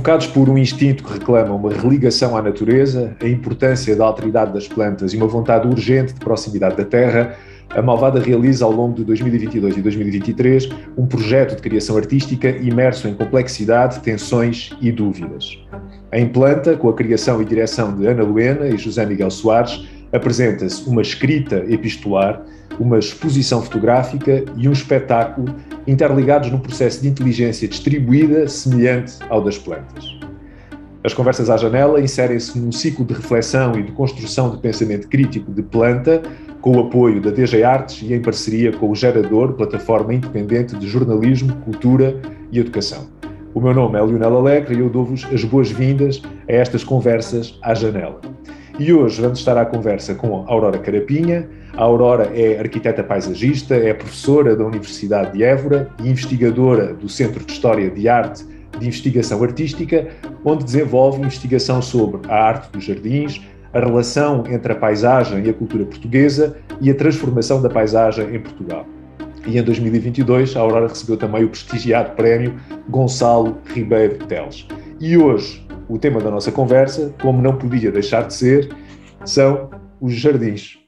Provocados por um instinto que reclama uma religação à natureza, a importância da alteridade das plantas e uma vontade urgente de proximidade da terra, a Malvada realiza ao longo de 2022 e 2023 um projeto de criação artística imerso em complexidade, tensões e dúvidas. Em planta, com a criação e direção de Ana Luena e José Miguel Soares, apresenta-se uma escrita epistolar, uma exposição fotográfica e um espetáculo interligados num processo de inteligência distribuída semelhante ao das plantas. As conversas à janela inserem-se num ciclo de reflexão e de construção de pensamento crítico de planta, com o apoio da DG Artes e em parceria com o Gerador, plataforma independente de jornalismo, cultura e educação. O meu nome é Leonel Alegre e eu dou-vos as boas-vindas a estas conversas à janela. E hoje vamos estar à conversa com a Aurora Carapinha. A Aurora é arquiteta paisagista, é professora da Universidade de Évora e investigadora do Centro de História de Arte de Investigação Artística, onde desenvolve investigação sobre a arte dos jardins, a relação entre a paisagem e a cultura portuguesa e a transformação da paisagem em Portugal. E em 2022 a Aurora recebeu também o prestigiado prémio Gonçalo Ribeiro Teles. E hoje o tema da nossa conversa, como não podia deixar de ser, são os jardins.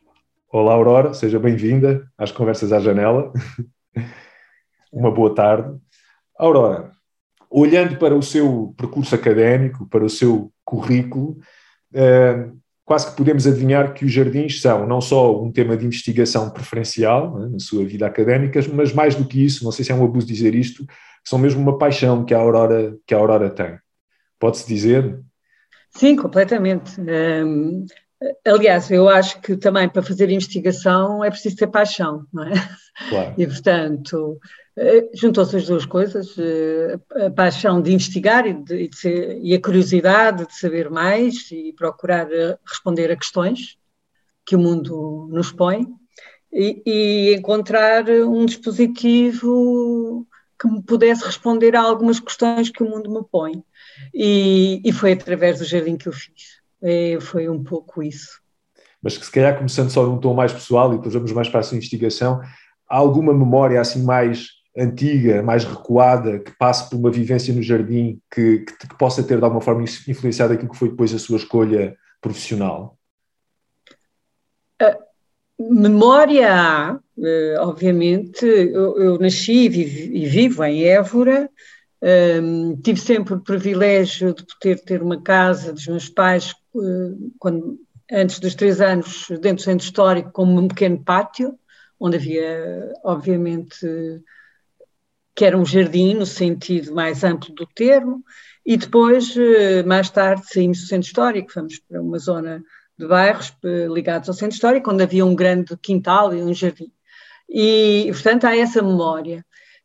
Olá, Aurora, seja bem-vinda às Conversas à Janela. Uma boa tarde. Aurora, olhando para o seu percurso académico, para o seu currículo, eh, quase que podemos adivinhar que os jardins são não só um tema de investigação preferencial né, na sua vida académica, mas mais do que isso, não sei se é um abuso dizer isto, são mesmo uma paixão que a Aurora, que a Aurora tem. Pode-se dizer? Sim, completamente. Um, aliás, eu acho que também para fazer investigação é preciso ter paixão, não é? Claro. E, portanto, eh, juntou-se as duas coisas, eh, a paixão de investigar e, de, e, de ser, e, a curiosidade de saber mais e procurar eh, responder a questões que o mundo nos põe e, e encontrar um dispositivo que me pudesse responder a algumas questões que o mundo me põe. E, e foi através do jardim que eu fiz. É, foi um pouco isso. Mas que se calhar começando só num tom mais pessoal e depois vamos mais para a sua investigação, há alguma memória assim mais antiga, mais recuada, que passe por uma vivência no jardim que, que, que possa ter de alguma forma influenciado aquilo que foi depois a sua escolha profissional? Uh, memória há, uh, obviamente. Eu, eu nasci e, e vivo em Évora, um, tive sempre o privilégio de poder ter uma casa dos meus pais, uh, quando, antes dos três anos, dentro do centro histórico, com um pequeno pátio, onde havia, obviamente, que era um jardim no sentido mais amplo do termo, e depois, uh, mais tarde, saímos do centro histórico, fomos para uma zona de bairros uh, ligados ao centro histórico, onde havia um grande quintal e um jardim. E, portanto, há essa memória.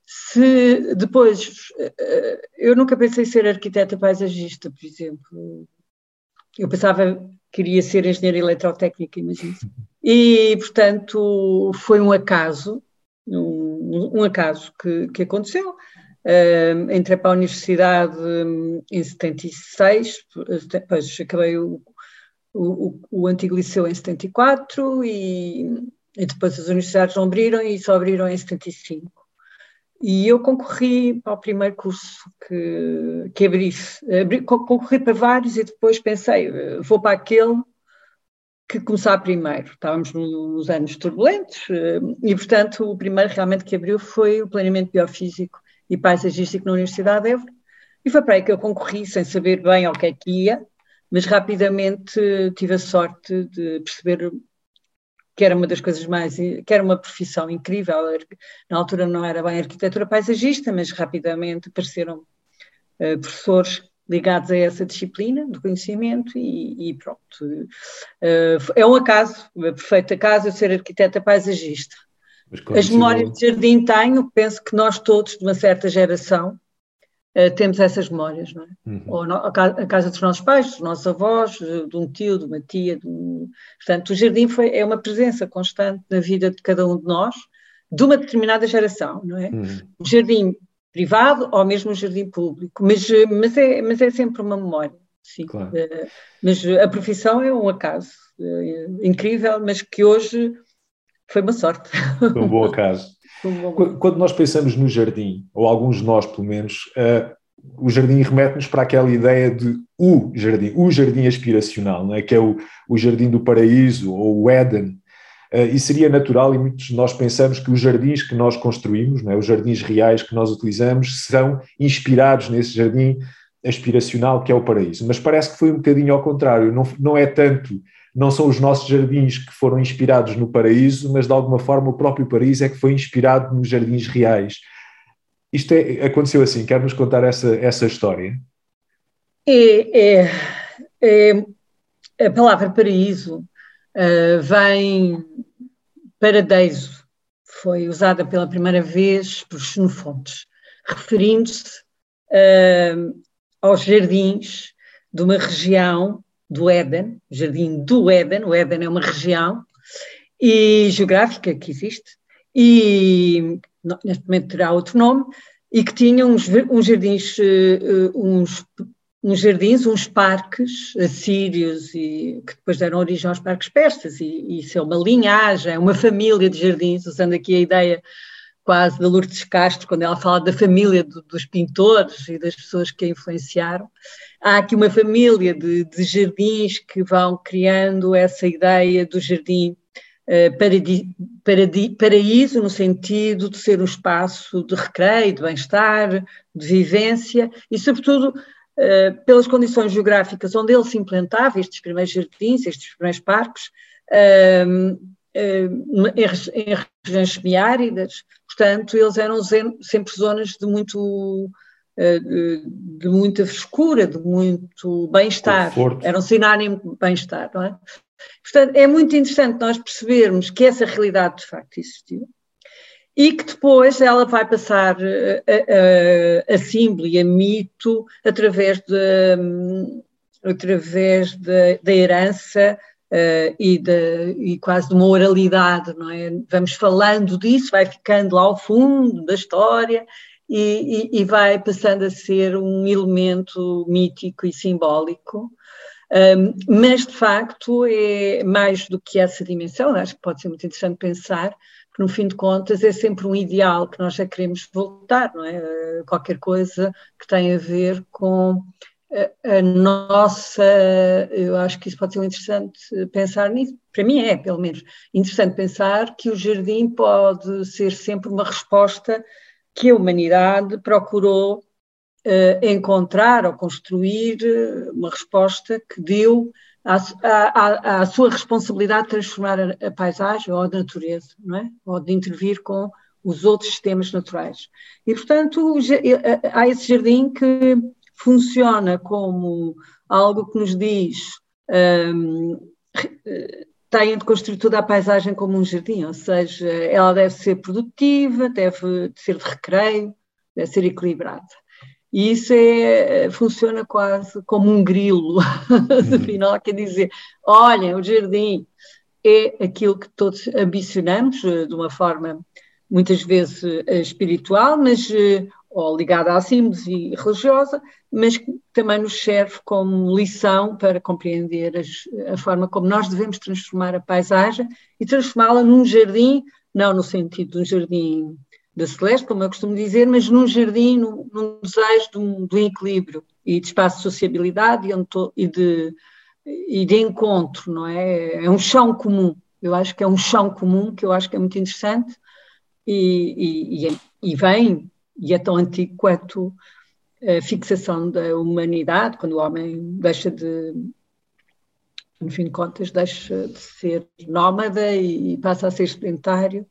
Se depois, eh, eu nunca pensei ser arquiteta paisagista, por exemplo. Eu pensava que queria ser engenheira eletrotécnica, imagino. E, portanto, foi um acaso, um, um acaso que, que aconteceu. Uh, entrei para a universidade em 76, depois acabei o, o, o antigo liceu em 74 e, e depois as universidades não abriram e só abriram em 75. E eu concorri para o primeiro curso que, que abrisse. Abri, concorri para vários e depois pensei, vou para aquele que começar primeiro. Estávamos nos anos turbulentos e, portanto, o primeiro realmente que abriu foi o planeamento biofísico e paisagístico na Universidade de Évora. E foi para aí que eu concorri, sem saber bem ao que é que ia, mas rapidamente tive a sorte de perceber que era uma das coisas mais, que era uma profissão incrível. Na altura não era bem arquitetura paisagista, mas rapidamente apareceram uh, professores ligados a essa disciplina do conhecimento e, e pronto. Uh, é um acaso, um perfeito acaso eu ser arquiteta paisagista. As memórias de jardim tenho, penso que nós todos, de uma certa geração, temos essas memórias, não é? Uhum. Ou a, casa dos nossos pais, dos nossos avós, de um tio, de uma tia. De um... Portanto, o jardim foi, é uma presença constante na vida de cada um de nós, de uma determinada geração, não é? Uhum. O jardim privado ou mesmo o jardim público, mas, mas, é, mas é sempre uma memória. Sim. Claro. Mas a profissão é um acaso incrível, mas que hoje foi uma sorte. Foi um bom acaso. Quando nós pensamos no jardim, ou alguns de nós pelo menos, uh, o jardim remete-nos para aquela ideia de o jardim, o jardim aspiracional, não é? que é o, o jardim do paraíso ou o Éden. Uh, e seria natural, e muitos de nós pensamos que os jardins que nós construímos, é? os jardins reais que nós utilizamos, são inspirados nesse jardim aspiracional que é o paraíso. Mas parece que foi um bocadinho ao contrário, não, não é tanto, não são os nossos jardins que foram inspirados no paraíso, mas de alguma forma o próprio paraíso é que foi inspirado nos jardins reais. Isto é, aconteceu assim, quer-nos contar essa, essa história? É, é, é a palavra paraíso uh, vem paradeiso, foi usada pela primeira vez por Xenofontes, referindo-se uh, aos jardins de uma região do Éden, jardim do Éden, o Éden é uma região e geográfica que existe, e neste momento terá outro nome, e que tinha uns, uns jardins, uh, uns, uns jardins, uns parques assírios, e, que depois deram origem aos parques persas, e, e isso é uma linhagem, é uma família de jardins, usando aqui a ideia quase da Lourdes Castro, quando ela fala da família do, dos pintores e das pessoas que a influenciaram. Há aqui uma família de, de jardins que vão criando essa ideia do jardim uh, paradi, paradi, paraíso, no sentido de ser um espaço de recreio, de bem-estar, de vivência e, sobretudo, uh, pelas condições geográficas onde ele se implantava, estes primeiros jardins, estes primeiros parques, uh, em, regiões semiáridas, portanto, eles eram sempre zonas de muito de muita frescura, de muito bem-estar, eram sinónimo de bem-estar, não é? Portanto, é muito interessante nós percebermos que essa realidade de facto existiu e que depois ela vai passar a, a, a símbolo e a mito através, de, através de, da herança Uh, e, de, e, quase de uma oralidade, não é? Vamos falando disso, vai ficando lá ao fundo da história e, e, e vai passando a ser um elemento mítico e simbólico. Um, mas, de facto, é mais do que essa dimensão, acho que pode ser muito interessante pensar que, no fim de contas, é sempre um ideal que nós já queremos voltar, não é? Qualquer coisa que tenha a ver com a, nossa, eu acho que isso pode ser interessante pensar nisso, para mim é, pelo menos, interessante pensar que o jardim pode ser sempre uma resposta que a humanidade procurou uh, encontrar ou construir eh, uma resposta que deu à, à, à sua responsabilidade de transformar a, a, paisagem ou a natureza, não é? Ou de intervir com os outros sistemas naturais. E, portanto, eh, há esse jardim que funciona como algo que nos diz um, têm de construir toda a paisagem como um jardim, ou seja, ela deve ser produtiva, deve ser de recreio, deve ser equilibrada. E isso é, funciona quase como um grilo, afinal, uhum. quer dizer, olhem, o jardim é aquilo que todos ambicionamos, eh, de uma forma muitas vezes eh, espiritual, mas eh, ou ligada à símbose religiosa, mas que também nos serve como lição para compreender as, a forma como nós devemos transformar a paisagem e transformá-la num jardim, não no sentido de um jardim da celeste, como eu costumo dizer, mas num jardim, num, num desejo de um, de um, equilíbrio e de espaço de sociabilidade e, to, e, de, e de encontro, não é? É um chão comum. Eu acho que é um chão comum que eu acho que é muito interessante e, e, e vem e é tão antigo quanto a fixação da humanidade, quando o homem deixa de, no fim de contas, deixa de ser nómada e passa a ser sedentário.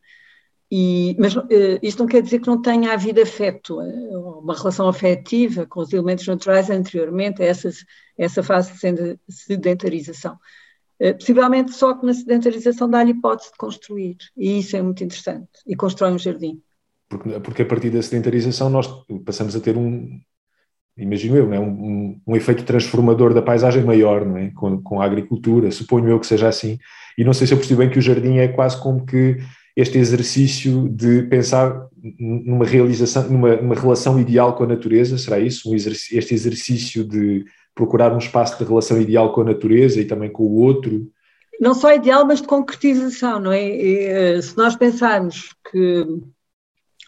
E, mas uh, isto não quer dizer que não tenha havido afeto, uh, uma relação afetiva com os elementos naturais anteriormente a essa, essa fase de sedentarização. Uh, possivelmente só que na sedentarização dá-lhe hipótese de construir, e isso é muito interessante, e constrói um jardim. Porque, porque a partir da sedentarização nós passamos a ter um, imagino eu, é? um, um, um, efeito transformador da paisagem maior, não é? Com, com, a agricultura, suponho eu que seja assim. E não sei se eu percebi bem que o jardim é quase como que este exercício de pensar numa realização, numa, numa relação ideal com a natureza, será isso? Um este exercício de procurar um espaço de relação ideal com a natureza e também com o outro. Não só ideal, mas de concretização, não é? E, eh, se nós pensarmos que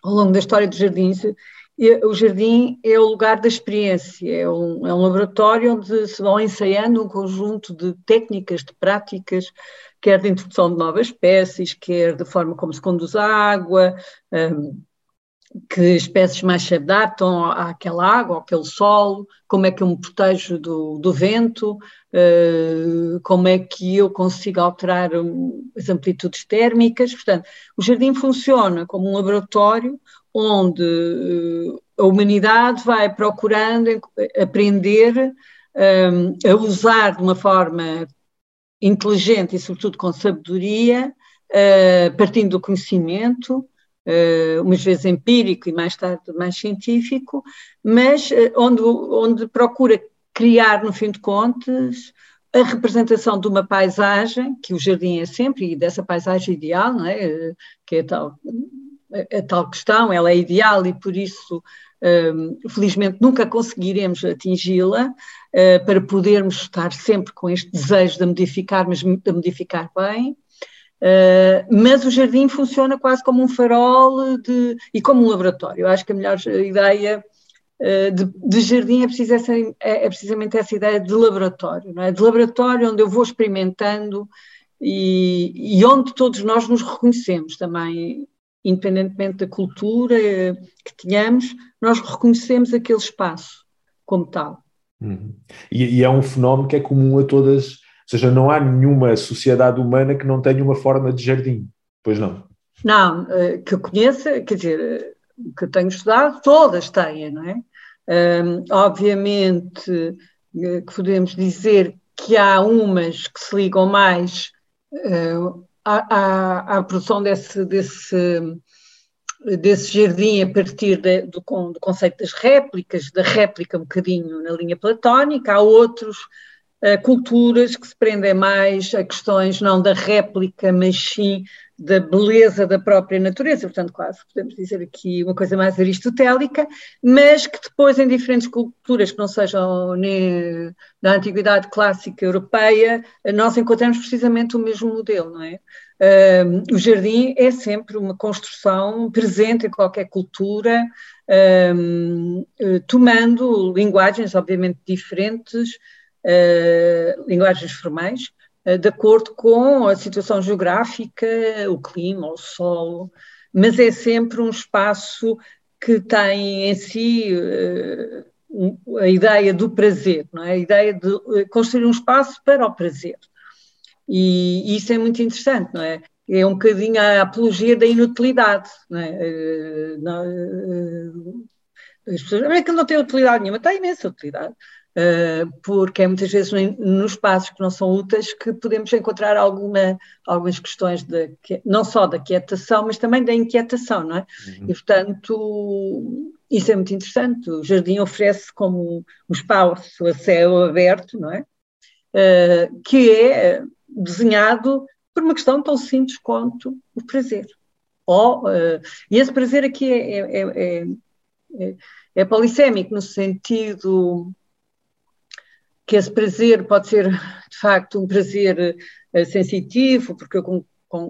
ao longo da história dos jardins o jardim é o lugar da experiência, é um, é um laboratório onde se vão ensaiando um conjunto de técnicas, de práticas, quer de introdução de novas espécies, quer da forma como se conduz a água, um, que espécies mais se adaptam àquela água, àquele solo, como é que eu me protejo do, do vento, uh, como é que eu consigo alterar as amplitudes térmicas. Portanto, o jardim funciona como um laboratório onde uh, a humanidade vai procurando aprender um, a usar de uma forma inteligente e, sobretudo, com sabedoria, uh, partindo do conhecimento, uh, umas vezes empírico e mais tarde mais científico, mas onde, onde procura criar, no fim de contas, a representação de uma paisagem, que o jardim é sempre, e dessa paisagem ideal, não é? que é tal, a, tal questão, ela é ideal e por isso um, felizmente nunca conseguiremos atingi-la uh, para podermos estar sempre com este desejo de modificar, mas de modificar bem. Uh, mas o jardim funciona quase como um farol de, e como um laboratório. Eu acho que a melhor ideia uh, de, de, jardim é, é, é, precisamente essa ideia de laboratório, não é? De laboratório onde eu vou experimentando e, e onde todos nós nos reconhecemos também, independentemente da cultura que tenhamos, nós reconhecemos aquele espaço como tal. Uhum. E, e é um fenómeno que é comum a todas ou seja, não há nenhuma sociedade humana que não tenha uma forma de jardim, pois não? Não, eh, que eu conheça, quer dizer, eh, que eu tenho estudado, todas têm, não é? Um, obviamente eh, que podemos dizer que há umas que se ligam mais uh, à, à, à, produção desse, desse, desse jardim a partir de, do, do, conceito das réplicas, da réplica um bocadinho na linha platónica, há outros culturas que se prendem mais a questões não da réplica, mas sim da beleza da própria natureza, portanto, quase podemos dizer aqui uma coisa mais aristotélica, mas que depois, em diferentes culturas que não sejam nem da antiguidade clássica europeia, nós encontramos precisamente o mesmo modelo, não é? O jardim é sempre uma construção presente em qualquer cultura, uh, tomando linguagens, obviamente, diferentes, uh, linguagens formais, de acordo com a situação geográfica, o clima, o solo, mas é sempre um espaço que tem em si uh, a ideia do prazer, é? a ideia de construir um espaço para o prazer. E, isso é muito interessante, não é? é um bocadinho a apologia da inutilidade. Não é? As pessoas, não é que não tem utilidade nenhuma, tem imensa utilidade. Eh, porque é muitas vezes nos espaços que não são úteis que podemos encontrar alguma, algumas questões de, não só da quietação, mas também da inquietação, não é? Uhum. E, portanto, isso é muito interessante. O jardim oferece como um espaço a céu aberto, não é? Uh, que é desenhado por uma questão tão simples quanto o prazer. Ou, uh, e esse prazer aqui é, é, é, é, é polissémico, no sentido que esse prazer pode ser, de facto, um prazer uh, sensitivo, porque eu com,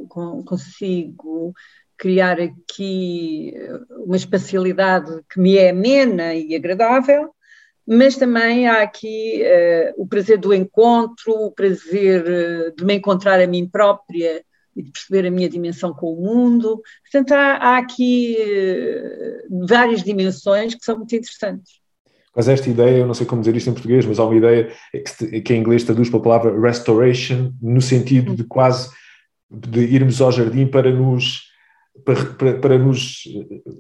com, consigo criar aqui eh, uma espacialidade que me é amena e agradável, mas também há aqui uh, o prazer do encontro, o prazer uh, de me encontrar a mim própria e de perceber a minha dimensão com o mundo. Portanto, há, há aqui várias dimensões que são muito interessantes. Mas esta ideia, eu não sei como dizer isto em português, mas há uma ideia que, que em inglês traduz para a palavra restoration, no sentido de quase de irmos ao jardim para nos para, para, para, nos,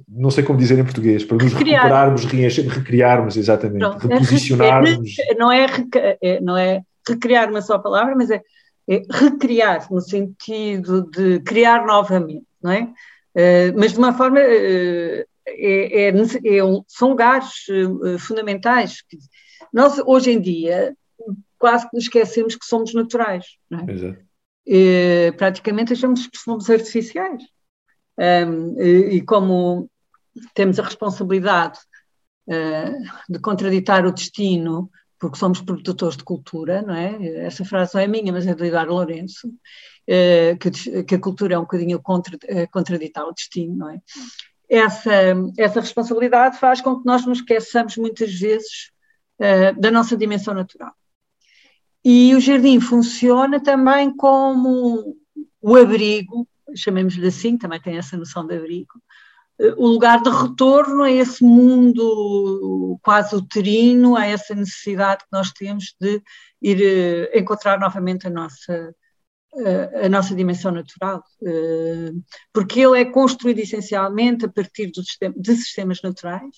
não sei como dizer em português, para nos Recriar. recuperarmos, recriarmos, exatamente, Pronto. reposicionarmos. É, não, é, é, não é recriar uma só palavra, mas é, é, recriar no sentido de criar novamente, não é? Uh, mas de uma forma uh, é, é, é são lugares uh, fundamentais. Nós, hoje em dia, quase que nos esquecemos que somos naturais. Não é? Exato. E, praticamente achamos que somos artificiais. Um, e, e, como temos a responsabilidade uh, de contraditar o destino, porque somos produtores de cultura, não é? Essa frase não é minha, mas é de Eduardo Lourenço, uh, que, que, a cultura é um bocadinho contra, uh, contraditar o destino, não é? Essa, essa responsabilidade faz com que nós nos esqueçamos muitas vezes uh, da nossa dimensão natural. E o jardim funciona também como o abrigo, chamemos-lhe assim, também tem essa noção de abrigo, uh, o lugar de retorno a esse mundo quase uterino, a essa necessidade que nós temos de ir uh, encontrar novamente a nossa a nossa dimensão natural, eh, porque ele é construído essencialmente a partir de sistemas naturais,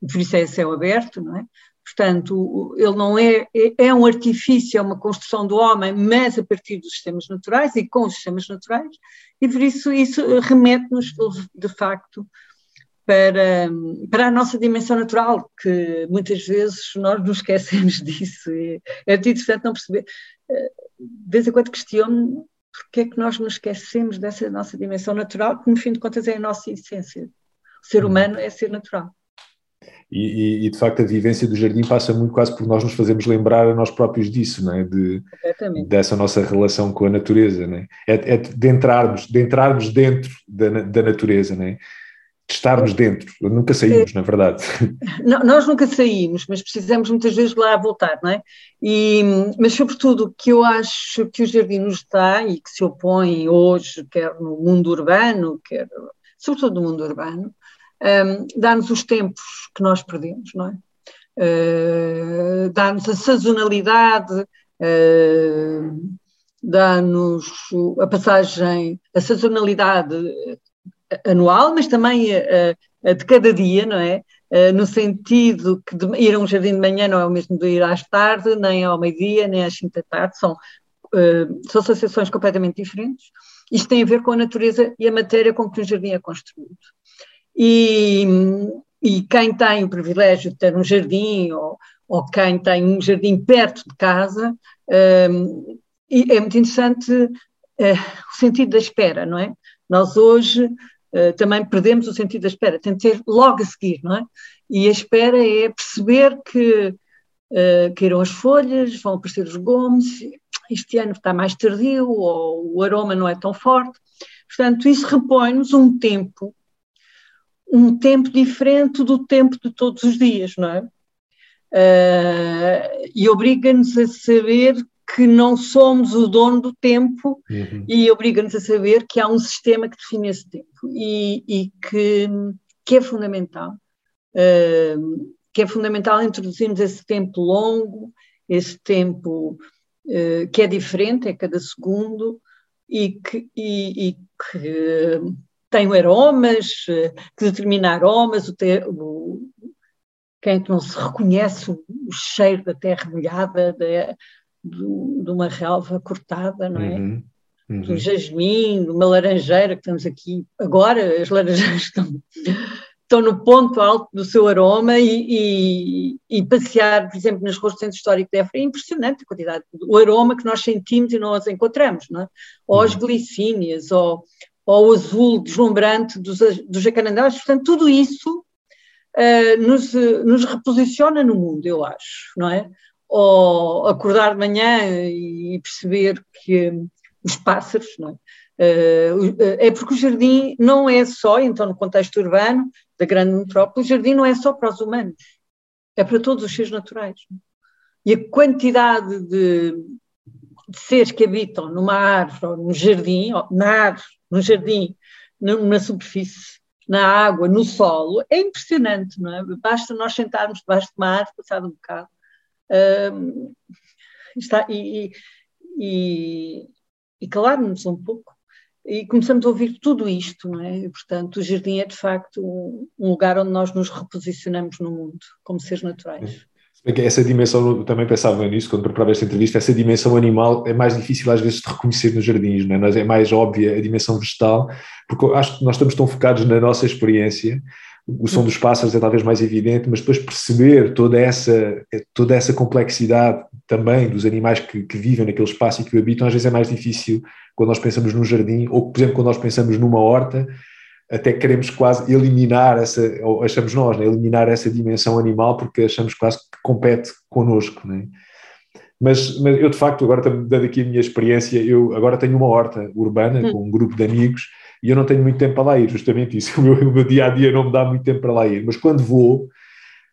por isso é céu aberto, não é? Portanto, ele não é, é, é um artifício, é uma construção do homem, mas a partir dos sistemas naturais e com os sistemas naturais, e por isso isso remete-nos, de facto, para, para a nossa dimensão natural, que muitas vezes nós nos esquecemos disso. E é muito interessante não perceber. De vez em quando questiono porque é que nós nos esquecemos dessa nossa dimensão natural, que no fim de contas é a nossa essência. O ser uhum. humano é ser natural. E, e, e, de facto a vivência do jardim passa muito quase por nós nos fazermos lembrar a nós próprios disso, não é? de, dessa nossa relação com a natureza. Não é? É, é de, entrarmos, de entrarmos dentro da, da natureza. Não é? De estarmos dentro, nunca saímos, na verdade. Não, nós nunca saímos, mas precisamos muitas vezes lá voltar, não é? E, mas, sobretudo, o que eu acho que o jardim nos dá e que se opõe hoje, quer no mundo urbano, quer, sobretudo no mundo urbano, um, dá-nos os tempos que nós perdemos, não é? Uh, dá-nos a sazonalidade, uh, dá-nos a passagem, a sazonalidade anual, mas também a, a, de cada dia, não é? Uh, no sentido que de, ir a um jardim de manhã não é o mesmo de ir às tarde, nem ao meio-dia, nem às cinco da tarde, são, uh, são associações completamente diferentes. Isto tem a ver com a natureza e a matéria com que o jardim é construído. E, e quem tem o privilégio de ter um jardim, ou, ou quem tem um jardim perto de casa, uh, é muito interessante o sentido da espera, não é? Nós hoje uh, também perdemos o sentido da espera, tem de ser logo a seguir, não é? E a espera é perceber que uh, caíram as folhas, vão aparecer os gomos, este ano está mais tardio, ou o aroma não é tão forte. Portanto, isso repõe-nos um tempo, um tempo diferente do tempo de todos os dias, não é? Uh, e obriga-nos a saber que não somos o dono do tempo uhum. e obriga-nos a saber que há um sistema que define esse tempo e, e que, que é fundamental. Uh, que é fundamental introduzirmos esse tempo longo, esse tempo uh, que é diferente, é cada segundo, e que, e, e que tem aromas, que determina aromas, o, te, o quem é não se reconhece o, o cheiro da terra molhada, da, do, de uma relva cortada, não é? Uhum, uhum. Do jasmim, de uma laranjeira, que estamos aqui agora, as laranjeiras estão, estão no ponto alto do seu aroma e, e, e passear, por exemplo, nas ruas do Centro Histórico de Évora é impressionante a quantidade, o aroma que nós sentimos e não as encontramos, não é? Ou as uhum. glicínias, ou, ou o azul deslumbrante dos, dos jacarandás, portanto, tudo isso uh, nos, nos reposiciona no mundo, eu acho, não é? Ou acordar de manhã e perceber que os pássaros, não é? Eh, é porque o jardim não é só, então no contexto urbano da grande metrópole, o jardim não é só para os humanos, é para todos os seres naturais. E a quantidade de, de seres que habitam numa árvore, ou num jardim, ou na árvore, no jardim, na superfície, na água, no solo, é impressionante, não é? Basta nós sentarmos debaixo de uma árvore, passado um bocado, está, e, e, e calar-nos um pouco. E começamos a ouvir tudo isto, não é? E, portanto, o jardim é de facto um lugar onde nós nos reposicionamos no mundo, como seres naturais. Essa dimensão, eu também pensava nisso quando preparava esta entrevista, essa dimensão animal é mais difícil às vezes de reconhecer nos jardins, não é? é mais óbvia a dimensão vegetal, porque acho que nós estamos tão focados na nossa experiência o som dos pássaros é talvez mais evidente, mas depois perceber toda essa, toda essa complexidade também dos animais que, que, vivem naquele espaço e que o habitam, às vezes é mais difícil quando nós pensamos num jardim, ou por exemplo, quando nós pensamos numa horta, até queremos quase eliminar essa, ou achamos nós, né, eliminar essa dimensão animal, porque achamos quase que compete connosco. Né? Mas, mas eu, de facto, agora dando aqui a minha experiência, eu agora tenho uma horta urbana hum. com um grupo de amigos e eu não tenho muito tempo para lá ir, justamente isso. O meu, o meu dia a dia não me dá muito tempo para lá ir, mas quando vou,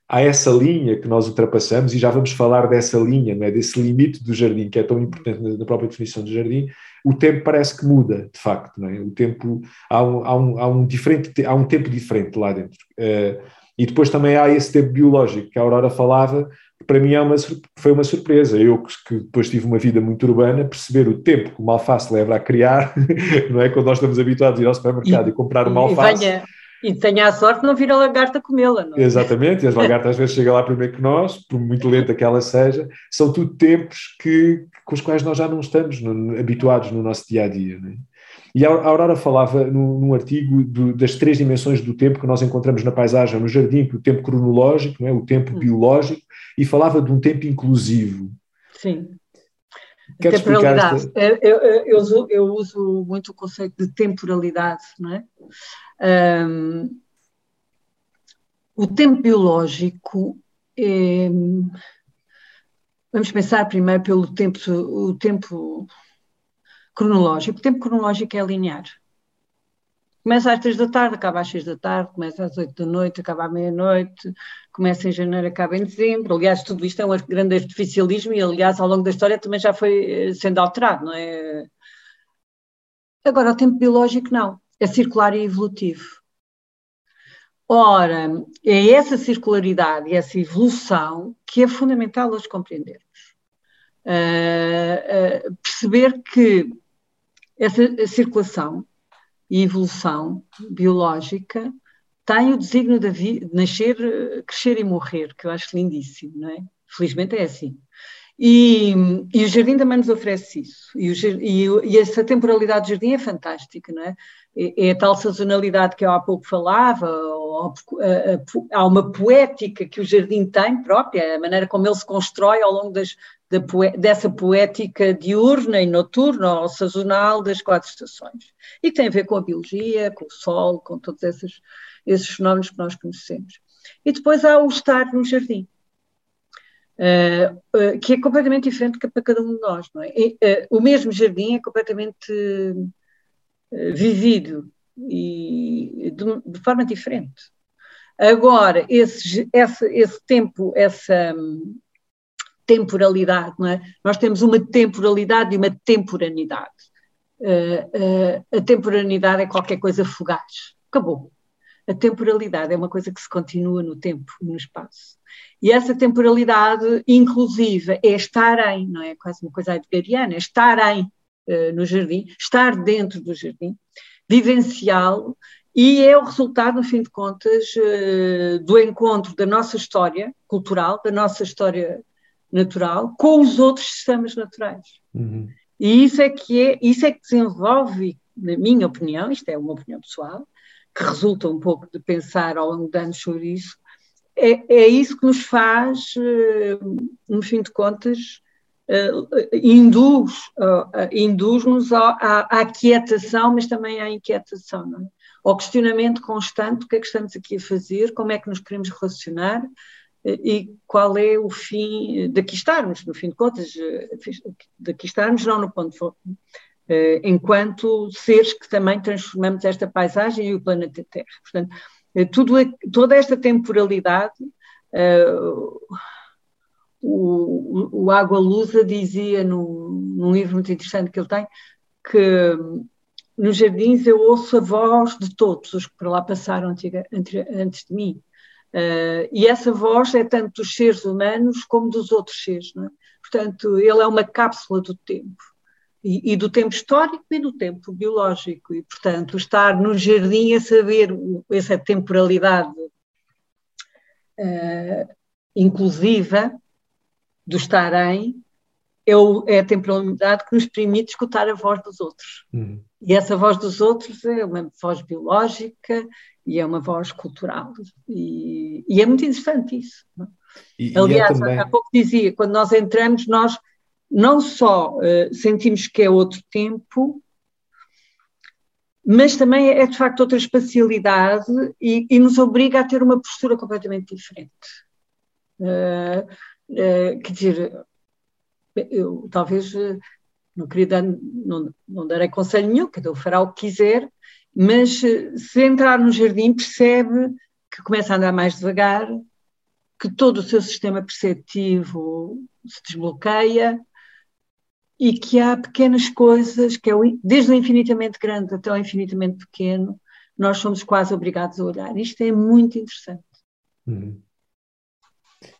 há essa linha que nós ultrapassamos e já vamos falar dessa linha, não é? desse limite do jardim, que é tão importante na própria definição do jardim, o tempo parece que muda, de facto, não é? O tempo, há um, há um, há um, diferente, há um tempo diferente lá dentro. Uh, e depois também há esse tempo biológico que a Aurora falava, para mim é uma, foi uma surpresa. Eu, que depois tive uma vida muito urbana, perceber o tempo que uma alface leva a criar, não é? Quando nós estamos habituados a ir ao supermercado e, e comprar uma alface. E venha, e tenha a sorte de não vir a lagarta comê-la. É? Exatamente, e as lagartas às vezes chegam lá primeiro que nós, por muito lenta que ela seja, são tudo tempos que, com os quais nós já não estamos no, habituados no nosso dia a dia. É? E a Aurora falava num, num artigo do, das três dimensões do tempo que nós encontramos na paisagem, no jardim, o tempo cronológico, é? o tempo hum. biológico, e falava de um tempo inclusivo. Sim. Quer temporalidade. Esta... Eu, eu, eu, uso, eu uso muito o conceito de temporalidade, não é? Um, o tempo biológico é, vamos pensar primeiro pelo tempo, o tempo cronológico. O tempo cronológico é linear. Começa às três da tarde, acaba às seis da tarde, começa às oito da noite, acaba à meia-noite, começa em janeiro, acaba em dezembro. Aliás, tudo isto é um grande artificialismo e, aliás, ao longo da história também já foi eh, sendo alterado, não é? Agora, o tempo biológico não é circular e evolutivo. Ora, é essa circularidade e essa evolução que é fundamental hoje compreendermos. Uh, uh, perceber que essa circulação e evolução biológica tem o desígnio de, nascer, crescer e morrer, que eu acho lindíssimo, não é? Felizmente é assim. E, e, o jardim também nos oferece isso. E, o, e, e, essa temporalidade do jardim é fantástica, não é? É, é a tal sazonalidade que eu há pouco falava, há uma poética que o jardim tem própria, a maneira como ele se constrói ao longo das, dessa poética diurna e noturna ou sazonal das quatro estações. E que tem a ver com a biologia, com o sol, com todos esses, esses fenómenos que nós conhecemos. E depois há o estar no jardim Uh, uh, que é completamente diferente para cada um de nós. É? E, uh, o mesmo jardim é completamente vivido e de, de, forma diferente. Agora, esse, esse, esse tempo, essa temporalidade, não é? nós temos uma temporalidade e uma temporaneidade. a temporaneidade é qualquer coisa fugaz. Acabou. A temporalidade é uma coisa que se continua no tempo, no espaço. E essa temporalidade inclusiva é estar em, não é quase uma coisa edgariana, é estar em uh, no jardim, estar dentro do jardim, vivenciá-lo, e é o resultado, no fim de contas, uh, do encontro da nossa história cultural, da nossa história natural, com os outros sistemas naturais. Uhum. E isso é que é, isso é que desenvolve, na minha opinião, isto é uma opinião pessoal, que resulta um pouco de pensar ao longo de anos sobre isso, é, é isso que nos faz, eh, no fim de contas, eh, induz, eh, induz-nos à, à quietação, mas também à inquietação, não é? ao questionamento constante, o que é que estamos aqui a fazer, como é que nos queremos relacionar e qual é o fim daqui estarmos, no fim de contas, daqui estarmos não no ponto de enquanto seres que também transformamos esta paisagem e o planeta Terra. Portanto, eh, tudo, toda esta temporalidade, o, o Água Lusa dizia no, num livro muito interessante que ele tem, que nos jardins eu ouço a voz de todos os que por lá passaram antes de mim. Uh, e essa voz é tanto dos seres humanos como dos outros seres. É? Portanto, ele é uma cápsula do tempo e, e, do tempo histórico e do tempo biológico. E, portanto, estar no jardim a saber essa temporalidade uh, inclusiva do estar em é, o, é, a temporalidade que nos permite escutar a voz dos outros. Uhum. E essa voz dos outros é uma voz biológica e é uma voz cultural. E, e é muito interessante isso. E, Aliás, e é também... há pouco dizia, quando nós entramos, nós não só uh, sentimos que é outro tempo, mas também é de facto outra espacialidade e, e nos obriga a ter uma postura completamente diferente. Uh, uh, quer dizer, eu talvez não queria dar, não, não darei conselho nenhum, cada um fará o que quiser, mas se entrar no jardim percebe que começa a andar mais devagar, que todo o seu sistema perceptivo se desbloqueia e que há pequenas coisas, que é o, desde o infinitamente grande até o infinitamente pequeno, nós somos quase obrigados a olhar. Isto é muito interessante. Uhum.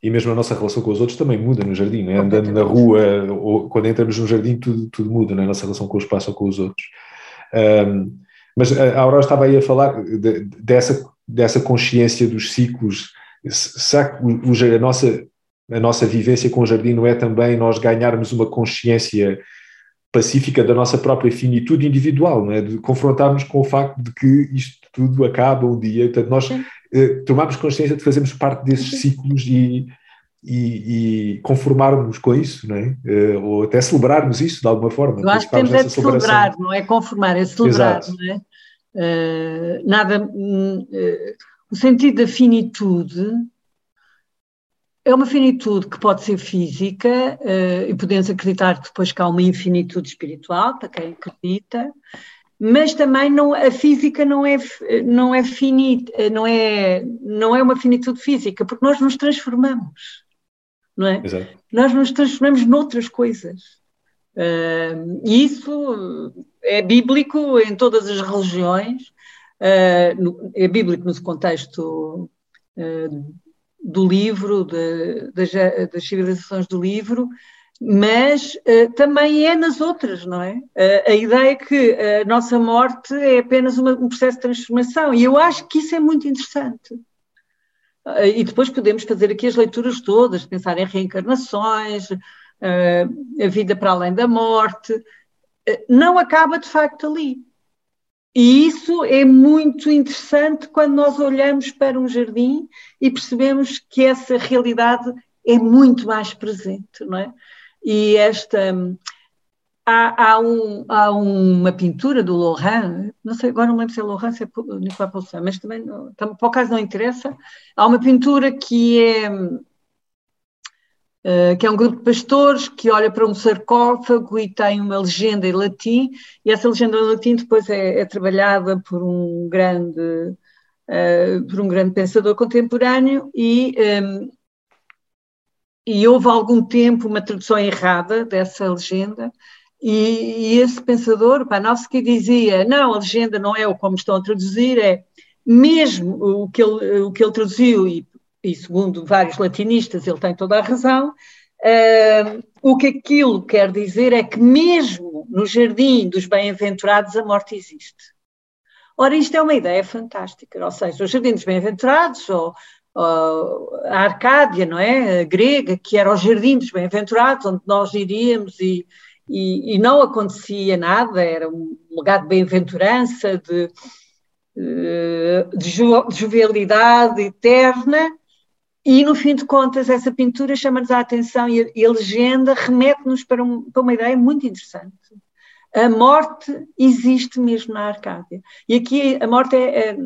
E mesmo a nossa relação com os outros também muda no jardim, né? andando na rua, ou quando entramos no jardim, tudo, tudo muda, né? a nossa relação com o espaço ou com os outros. Um, mas a Aurora estava aí a falar de, dessa, dessa consciência dos ciclos. Será que a, nossa, a nossa vivência com o jardim não é também nós ganharmos uma consciência pacífica da nossa própria finitude individual, não é? de confrontarmos com o facto de que isto tudo acaba um dia, portanto nós eh, tomarmos consciência de fazermos parte desses ciclos e, e, e conformarmos com isso, não é? Uh, ou até celebrarmos isso de alguma forma. Eu acho que temos é de celebrar, não é conformar, é celebrar, Exato. não é? Uh, nada, uh, o sentido da finitude é uma finitude que pode ser física, uh, e podemos acreditar depois que há uma infinitude espiritual, para quem acredita, mas também não, a física não é, não é finita, não é, não é uma finitude física, porque nós nos transformamos, não é? Exato. Nós nos transformamos noutras coisas. Uh, e isso é bíblico em todas as religiões, uh, no, é bíblico no contexto uh, do livro, de, das, das, civilizações do livro, mas uh, também é nas outras, não é? Uh, a ideia é que a nossa morte é apenas uma, um processo de transformação, e eu acho que isso é muito interessante. Uh, e depois podemos fazer aqui as leituras todas, pensar em reencarnações, a vida para além da morte, não acaba de facto ali. E isso é muito interessante quando nós olhamos para um jardim e percebemos que essa realidade é muito mais presente, não é? E esta. Há, há, um, há uma pintura do Laurent, não sei, agora não lembro se é Laurent, se é Nicolas Poussin, mas também, também, por acaso não interessa. Há uma pintura que é eh, que é um grupo de pastores que olha para um sarcófago e tem uma legenda em latim, e essa legenda em latim depois é, é trabalhada por um grande, uh, por um grande pensador contemporâneo e, um, ehm, e houve algum tempo uma tradução errada dessa legenda, e, e esse pensador, Panofsky, dizia, não, a legenda não é o como estão a traduzir, é mesmo o que ele, o que ele traduziu e e segundo vários latinistas ele tem toda a razão, uh, o que aquilo quer dizer é que mesmo no jardim dos bem-aventurados a morte existe. Ora, isto é uma ideia fantástica, ou seja, o jardim dos bem-aventurados, ou, a Arcádia, não é, a grega, que era o jardim dos bem-aventurados, onde nós iríamos e, e, e, não acontecia nada, era um lugar de bem-aventurança, de, eh, de, de jovialidade eterna, e, no fim de contas, essa pintura chama-nos a atenção e a, e a legenda remete-nos para, um, para, uma ideia muito interessante. A morte existe mesmo na Arcádia. E aqui a morte é, é,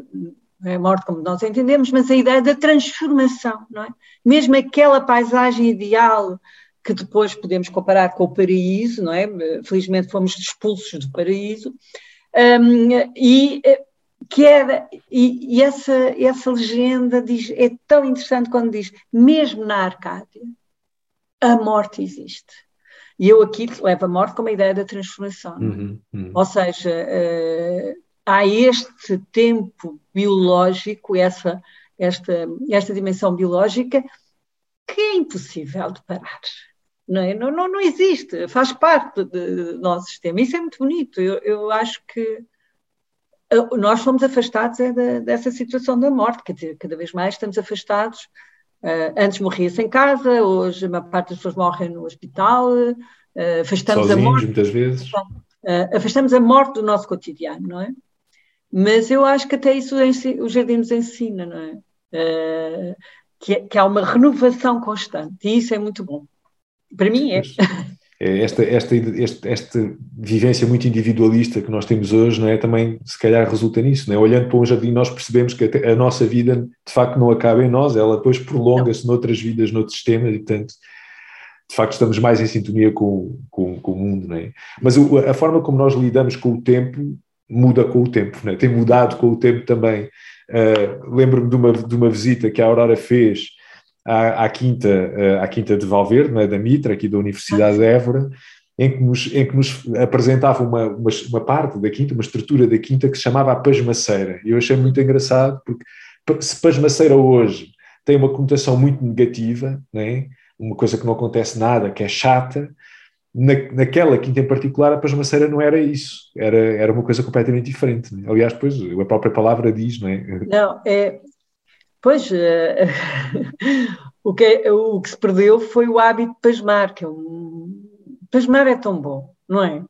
é morte como nós entendemos, mas a ideia da transformação, não é? Mesmo aquela paisagem ideal que depois podemos comparar com o paraíso, não é? Felizmente fomos expulsos do paraíso. Um, e que era, e, e, essa, essa legenda diz, é tão interessante quando diz, mesmo na Arcádia, a morte existe. E eu aqui levo a morte como a ideia da transformação. Uhum, uhum. Ou seja, uh, há este tempo biológico, essa, esta, esta dimensão biológica, que é impossível de parar. Não, é? não, não, não existe, faz parte do nosso sistema. Isso é muito bonito. Eu, eu acho que nós fomos afastados é, da, dessa situação da morte, quer dizer, cada vez mais estamos afastados. Uh, antes morria-se em casa, hoje a maior parte das pessoas morrem no hospital, uh, afastamos Sozinhos, a morte. muitas vezes. Uh, afastamos a morte do nosso cotidiano, não é? Mas eu acho que até isso o jardim nos ensina, não é? Que, é? que há uma renovação constante, e isso é muito bom. Para mim é. É, esta, esta, esta, esta vivência muito individualista que nós temos hoje, não é? Também, se calhar, resulta nisso, não é? Olhando para um jardim, nós percebemos que a, a nossa vida, de facto, não acaba em nós, ela depois prolonga-se noutras vidas, noutros sistemas, e, portanto, de facto, estamos mais em sintonia com, com, com o mundo, não é? Mas a forma como nós lidamos com o tempo muda com o tempo, né? tem mudado com o tempo também. Uh, Lembro-me de uma, de uma visita que a Aurora fez à, à Quinta, uh, à Quinta de Valverde, né? da Mitra, aqui da Universidade de Évora, em que nos, em que nos apresentava uma, uma, uma, parte da quinta, uma estrutura da quinta que se chamava a pasmaceira. E eu achei muito engraçado, porque se pasmaceira hoje tem uma conotação muito negativa, né? uma coisa que não acontece nada, que é chata, na, naquela quinta em particular, a pasmaceira não era isso, era, era uma coisa completamente diferente. Né? Aliás, depois a própria palavra diz, não é? Não, é. Pois, uh, o, que, é, o que se perdeu foi o hábito de pasmar, que é um, Pasmar é tão bom, não é?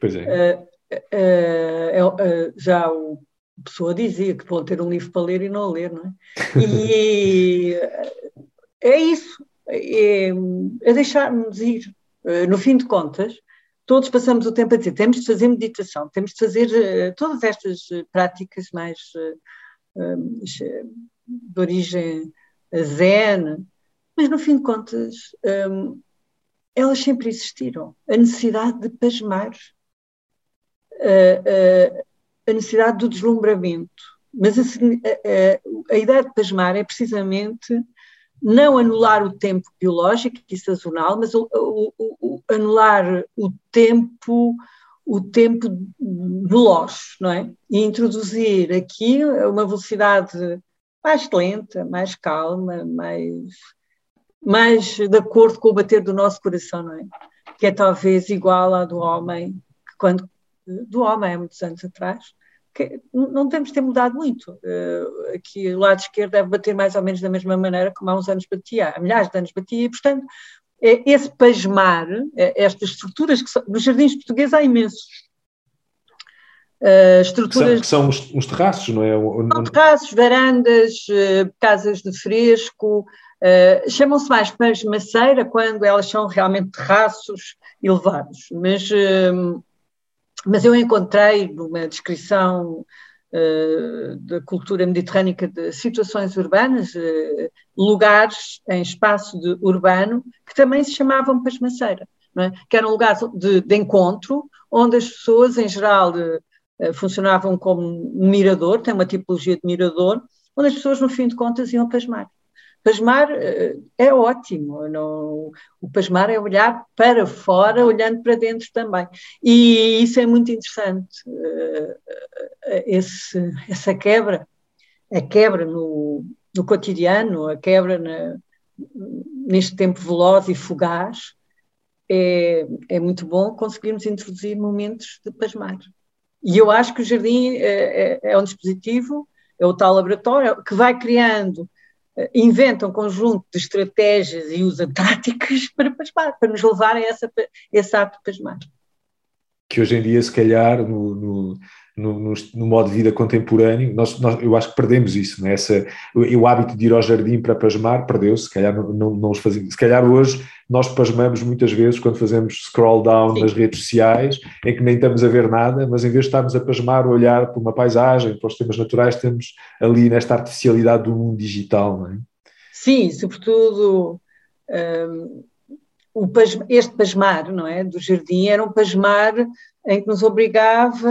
Pois é. Uh, uh, uh, já o pessoa dizia que vão ter um livro para ler e não ler, não é? E é isso, é, é deixar-nos ir. No fim de contas, todos passamos o tempo a dizer temos de fazer meditação, temos de fazer todas estas práticas mais de origem zen, mas no fim de contas elas sempre existiram. A necessidade de pasmar, a, a, a necessidade do deslumbramento. Mas a, a, ideia de pasmar é precisamente não anular o tempo biológico e sazonal, mas o, o, o, anular o tempo o tempo veloz, não é? E introduzir aqui uma velocidade mais lenta, mais calma, mais mais de acordo com o bater do nosso coração, não é? Que é talvez igual à do homem, que quando do homem há muitos anos atrás, que não temos ter mudado muito. Uh, aqui o lado esquerdo deve bater mais ou menos da mesma maneira como há uns anos batia, há milhares de anos batia, e portanto é esse pasmar, é, estas estruturas que são, nos jardins portugueses há imensos. Uh, estruturas que são, que são uns, terraços, não é? São terraços, varandas, uh, casas de fresco, Uh, Chamam-se mais pasmaceira quando elas são realmente terraços elevados, mas, uh, mas eu encontrei numa descrição uh, da cultura mediterrânica de situações urbanas, lugares em espaço de, urbano que também se chamavam pasmaceira, é? que eram lugares de, de, encontro onde as pessoas, em geral, funcionavam como mirador, tem uma tipologia de mirador, onde as pessoas, no fim de contas, iam pasmar. Pasmar eh, é ótimo, não, o pasmar é olhar para fora, olhando para dentro também. E isso é muito interessante, eh, eh, esse, essa quebra, a quebra no, no cotidiano, a quebra na, neste tempo veloz e fugaz, é, é muito bom conseguirmos introduzir momentos de pasmar. E eu acho que o jardim é, é, é um dispositivo, é o tal laboratório, que vai criando inventa um conjunto de estratégias e usa táticas para pasmar, para nos levar a essa, esse ato de pasmar. Que hoje em dia, se calhar, no, no, no, no modo de vida contemporâneo, nós, nós, eu acho que perdemos isso, né? Essa, o, o hábito de ir ao jardim para pasmar perdeu-se, se calhar não, não, não os fazemos. Se calhar hoje nós pasmamos muitas vezes quando fazemos scroll down Sim. nas redes sociais, em que nem estamos a ver nada, mas em vez de estarmos a pasmar, olhar para uma paisagem, para os temas naturais, temos ali nesta artificialidade do mundo digital, não é? Sim, sobretudo um, o este pasmar, não é, do jardim, era um pasmar em que nos obrigava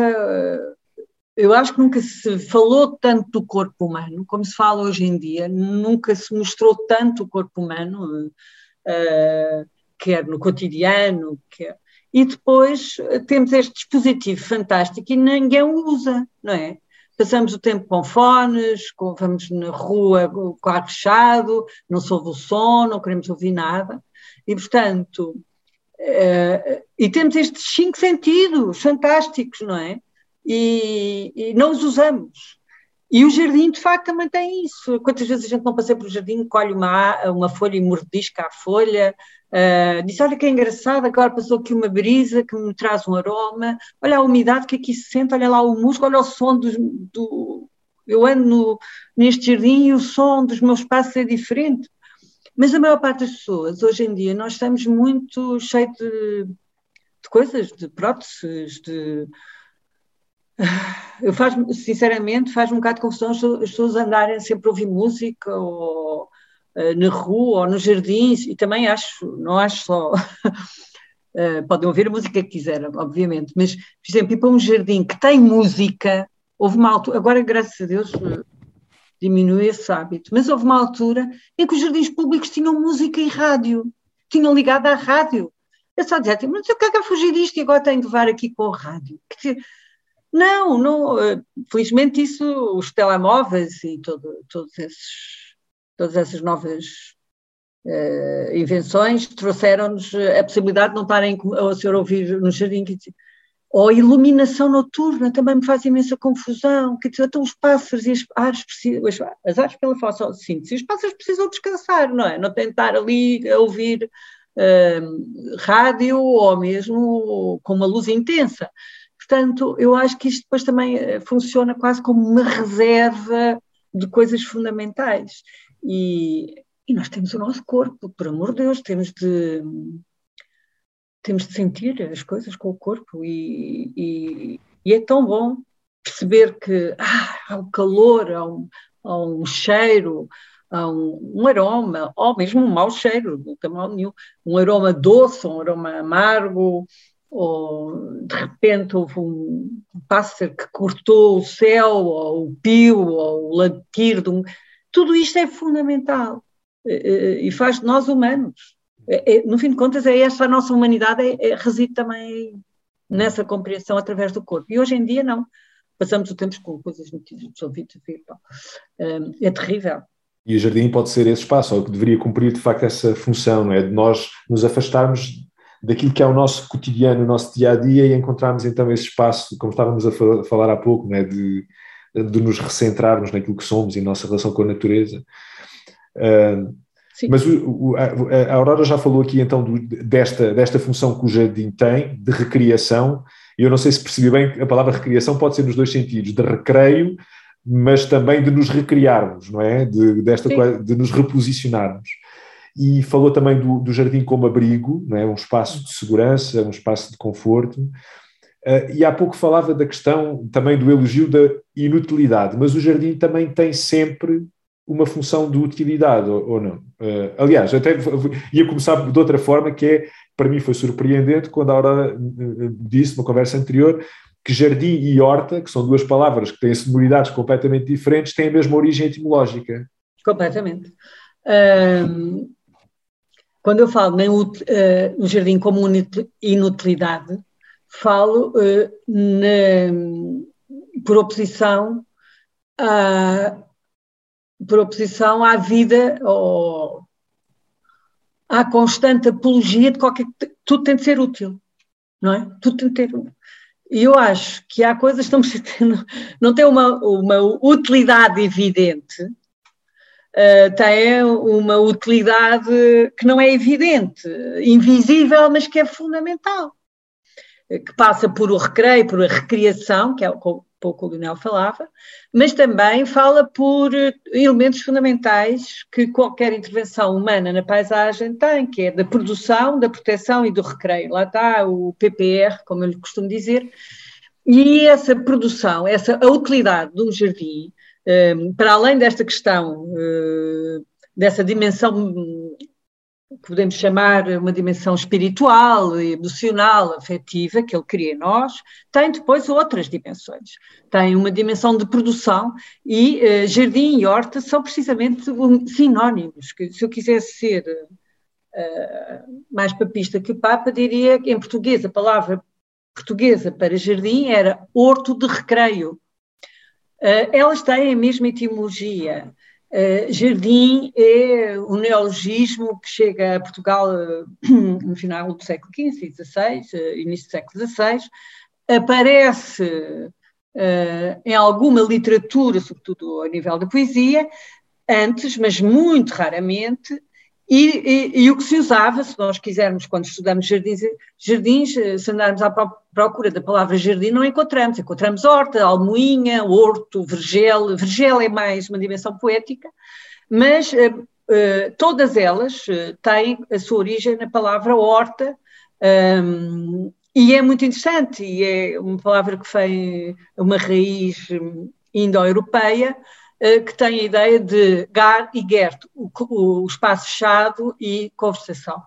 eu acho que nunca se falou tanto do corpo humano como se fala hoje em dia, nunca se mostrou tanto o corpo humano, uh, quer no cotidiano, quer. E depois eh, temos este dispositivo fantástico e ninguém o usa, não é? Passamos o tempo com fones, com, vamos na rua com o fechado, não se ouve o som, não queremos ouvir nada. E, portanto, uh, e temos estes cinco sentidos fantásticos, não é? E, e não os usamos. E o jardim, de facto, também tem isso. Quantas vezes a gente não passei pelo jardim, colhe uma, uma folha e mordisca a folha, uh, diz, olha que é engraçado, agora passou aqui uma brisa que me traz um aroma, olha a umidade que aqui se sente, olha lá o musgo, olha o som do... do... Eu ando no, neste jardim e o som dos meus passos é diferente. Mas a maior parte das pessoas, hoje em dia, nós estamos muito cheios de, de coisas, de próteses, de eu faz sinceramente, faz um bocado de confusão as pessoas andarem sempre a ouvir música ou uh, na rua ou nos jardins e também acho, não acho só Uh, podem ouvir a música que quiserem, obviamente, mas, por exemplo, ir para um jardim que tem música, houve uma altura, agora, graças a Deus, diminui esse hábito, mas houve uma altura em que os jardins públicos tinham música e rádio, tinham ligado à rádio. Eu só dizia, mas eu quero fugir disto e agora tenho de levar aqui com o rádio. Não, não, eh, felizmente isso, os telemóveis e todo, todos esses, todas essas novas uh, invenções trouxeram-nos a possibilidade de não estarem a ser ouvir no jardim. Ou a iluminação noturna também me faz imensa confusão. Dizer, então os pássaros e as aves precisam, as aves pela fotossíntese, os pássaros precisam descansar, não é? Não tentar ali ouvir uh, rádio ou mesmo com uma luz intensa. Portanto, eu acho que isto depois também eh, funciona quase como uma reserva de coisas fundamentais. E, e nós temos o nosso corpo, por amor de Deus, temos de, temos de sentir as coisas com o corpo e, e, e é tão bom perceber que ah, há um calor, há um, há um cheiro, há um, um, aroma, ou mesmo um mau cheiro, não tem mal nenhum, um aroma doce, um aroma amargo, ou de repente houve um pássaro que cortou o céu, ou o pio, ou o latir de um... Tudo isto é fundamental eh, eh, e faz de nós humanos. É, é, no fim de contas, é esta a nossa humanidade, é, é, reside também nessa compreensão através do corpo. E hoje em dia, não. Passamos o tempo com coisas metidas nos ouvidos. É terrível. E o jardim pode ser esse espaço, ou que deveria cumprir de facto essa função, não é? De nós nos afastarmos daquilo que é o nosso cotidiano, o nosso dia a dia e encontrarmos então esse espaço, como estávamos a falar há pouco, né, de, de nos recentrarmos naquilo que somos e nossa relação com a natureza. Uh, mas o, o, a, Aurora já falou aqui então do, desta, desta função que o jardim tem, de recriação, e eu não sei se percebi bem, a palavra recriação pode ser nos dois sentidos, de recreio, mas também de nos recriarmos, não é? De, desta de nos reposicionarmos e falou também do, do jardim como abrigo, não é? um espaço de segurança, um espaço de conforto. Uh, e há pouco falava da questão também do elogio da inutilidade, mas o jardim também tem sempre uma função de utilidade, ou, ou não? Uh, aliás, até ia começar de outra forma, que é, para mim foi surpreendente, quando a Aurora disse, numa conversa anterior, que jardim e horta, que são duas palavras que têm sonoridades completamente diferentes, têm a mesma origem etimológica. Completamente. Um, quando eu falo uh, no jardim como inutilidade, falo uh, na, por oposição à, por oposição à vida ou à constante apologia de qualquer tudo tem de ser útil, não é? Tudo tem de ter e eu acho que há coisas que não, não têm uma, uma utilidade evidente, uh, tem uma utilidade que não é evidente, invisível, mas que é fundamental, que passa por o recreio, por a recriação, que é o pouco o Lionel falava, mas também fala por elementos fundamentais que qualquer intervenção humana na paisagem tem, que é da produção, da proteção e do recreio. Lá está o PPR, como eu lhe costumo dizer, e essa produção, essa a utilidade de um jardim Ehm, para além desta questão, eh, dessa dimensão podemos chamar uma dimensão espiritual, emocional, afetiva, que ele cria em nós, tem depois outras dimensões. Tem uma dimensão de produção e uh, jardim e horta são precisamente sinónimos. Que, se eu quisesse ser uh, mais papista que o Papa, diria que em português a palavra portuguesa para jardim era horto de recreio. Uh, elas têm a mesma etimologia. Uh, jardim é um neologismo que chega a Portugal uh, no final do século XV e XVI, início do século XVI, aparece em alguma literatura, sobretudo a nível da poesia, antes, mas muito raramente, e, e, e, o que se usava, se nós quisermos, quando estudamos jardins, jardins, eh, se andarmos à procura da palavra jardim, não encontramos. Encontramos horta, almoinha, horto, vergel. Vergel é mais uma dimensão poética, mas uh, uh, todas elas uh, têm a sua origem na palavra horta, um, ehm, e é muito interessante, e é uma palavra que vem, uma raiz hum, indo-europeia, que tem a ideia de gar e gert, o, o espaço fechado e conversação.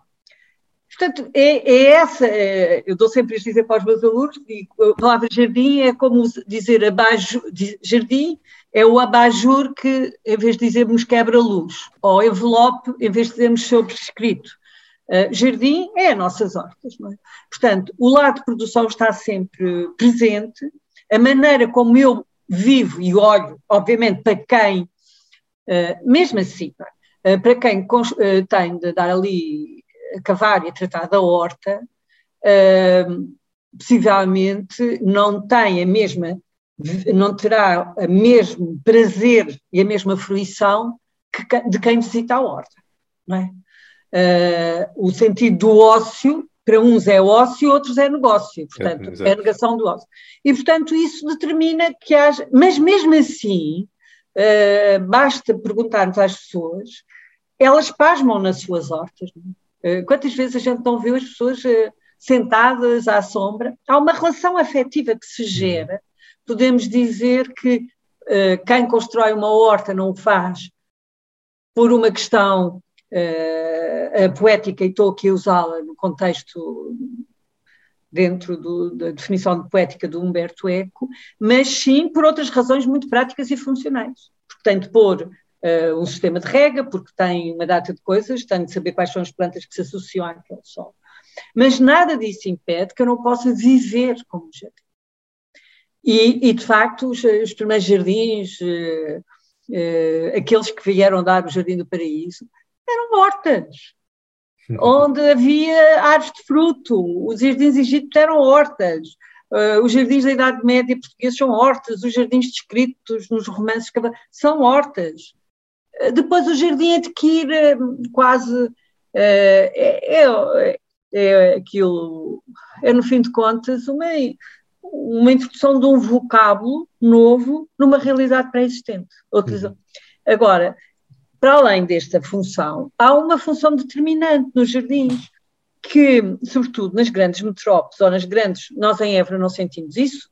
portanto, é, é essa, é, eu dou sempre este exemplo para os meus alunos, a palavra jardim é como dizer abajur, jardim é o abajur que, em vez de dizermos quebra-luz, ou envelope, em vez de dizermos sobrescrito. Uh, jardim é as nossas hortas. É? Portanto, o lado de produção está sempre presente, a maneira como eu vivo e olho, obviamente, para quem, uh, mesmo assim, uh, para quem tem de dar ali cavar e tratar da horta, possivelmente não tem a mesma não terá o mesmo prazer e a mesma fruição que, de quem visita a horta. É? O sentido do ócio, para uns é ócio, outros é negócio, portanto, é, é negação do ócio. E, portanto, isso determina que haja. Mas mesmo assim, uh, basta perguntarmos às pessoas, elas pasmam nas suas hortas. Uh, quantas vezes a gente não vê as pessoas sentadas à sombra? Há uma relação afetiva que se uhum. gera podemos dizer que uh, quem constrói uma horta não o faz por uma questão uh, poética, e estou aqui a usá-la no contexto dentro do, da definição de poética do Humberto Eco, mas sim por outras razões muito práticas e funcionais. Porque tem de pôr uh, um sistema de rega, porque tem uma data de coisas, tem de saber quais são as plantas que se associam àquele sol. Mas nada disso impede que eu não possa viver como jardim. E, e de facto, os, os primeiros jardins, uh, uh, aqueles que vieram dar o Jardim do Paraíso, eram hortas, onde havia árvores de fruto. Os jardins egípcios eram hortas. Uh, os jardins da Idade Média portugueses são hortas, os jardins descritos nos romances são hortas. Uh, depois o jardim adquire quase. Uh, é, é, é, aquilo, é no fim de contas, uma, uma introdução de um vocábulo novo numa realidade pré-existente. Uhum. Agora, para além desta função, há uma função determinante nos jardins, que, sobretudo nas grandes metrópoles ou nas grandes, nós em Évora não sentimos isso,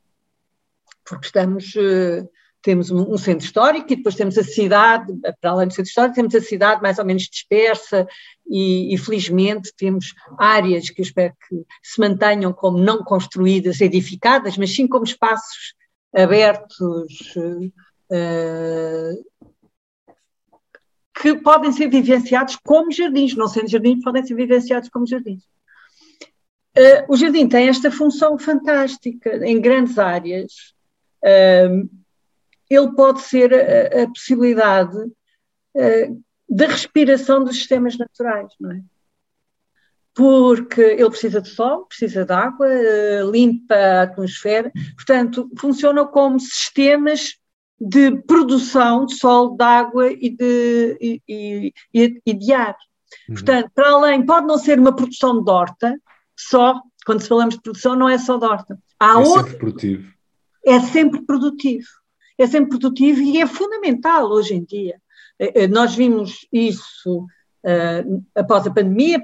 porque estamos uh, temos um, centro histórico e depois temos a cidade, para além do centro histórico, temos a cidade mais ou menos dispersa e, e, felizmente temos áreas que eu espero que se mantenham como não construídas, edificadas, mas sim como espaços abertos uh, que podem ser vivenciados como jardins, não sendo jardins, podem ser vivenciados como jardins. Uh, o jardim tem esta função fantástica em grandes áreas. Uh, ele pode ser a, a possibilidade uh, da respiração dos sistemas naturais, não é? Porque ele precisa de sol, precisa de água, uh, limpa a atmosfera, portanto, funcionam como sistemas de produção de sol, de água e de, e, e, e de ar. Uhum. Portanto, para além, pode não ser uma produção de horta, só, quando falamos de produção, não é só de horta. Há é outro, sempre produtivo. É sempre produtivo é sempre produtivo e é fundamental hoje em dia. Eh, eh, nós vimos isso uh, após a pandemia,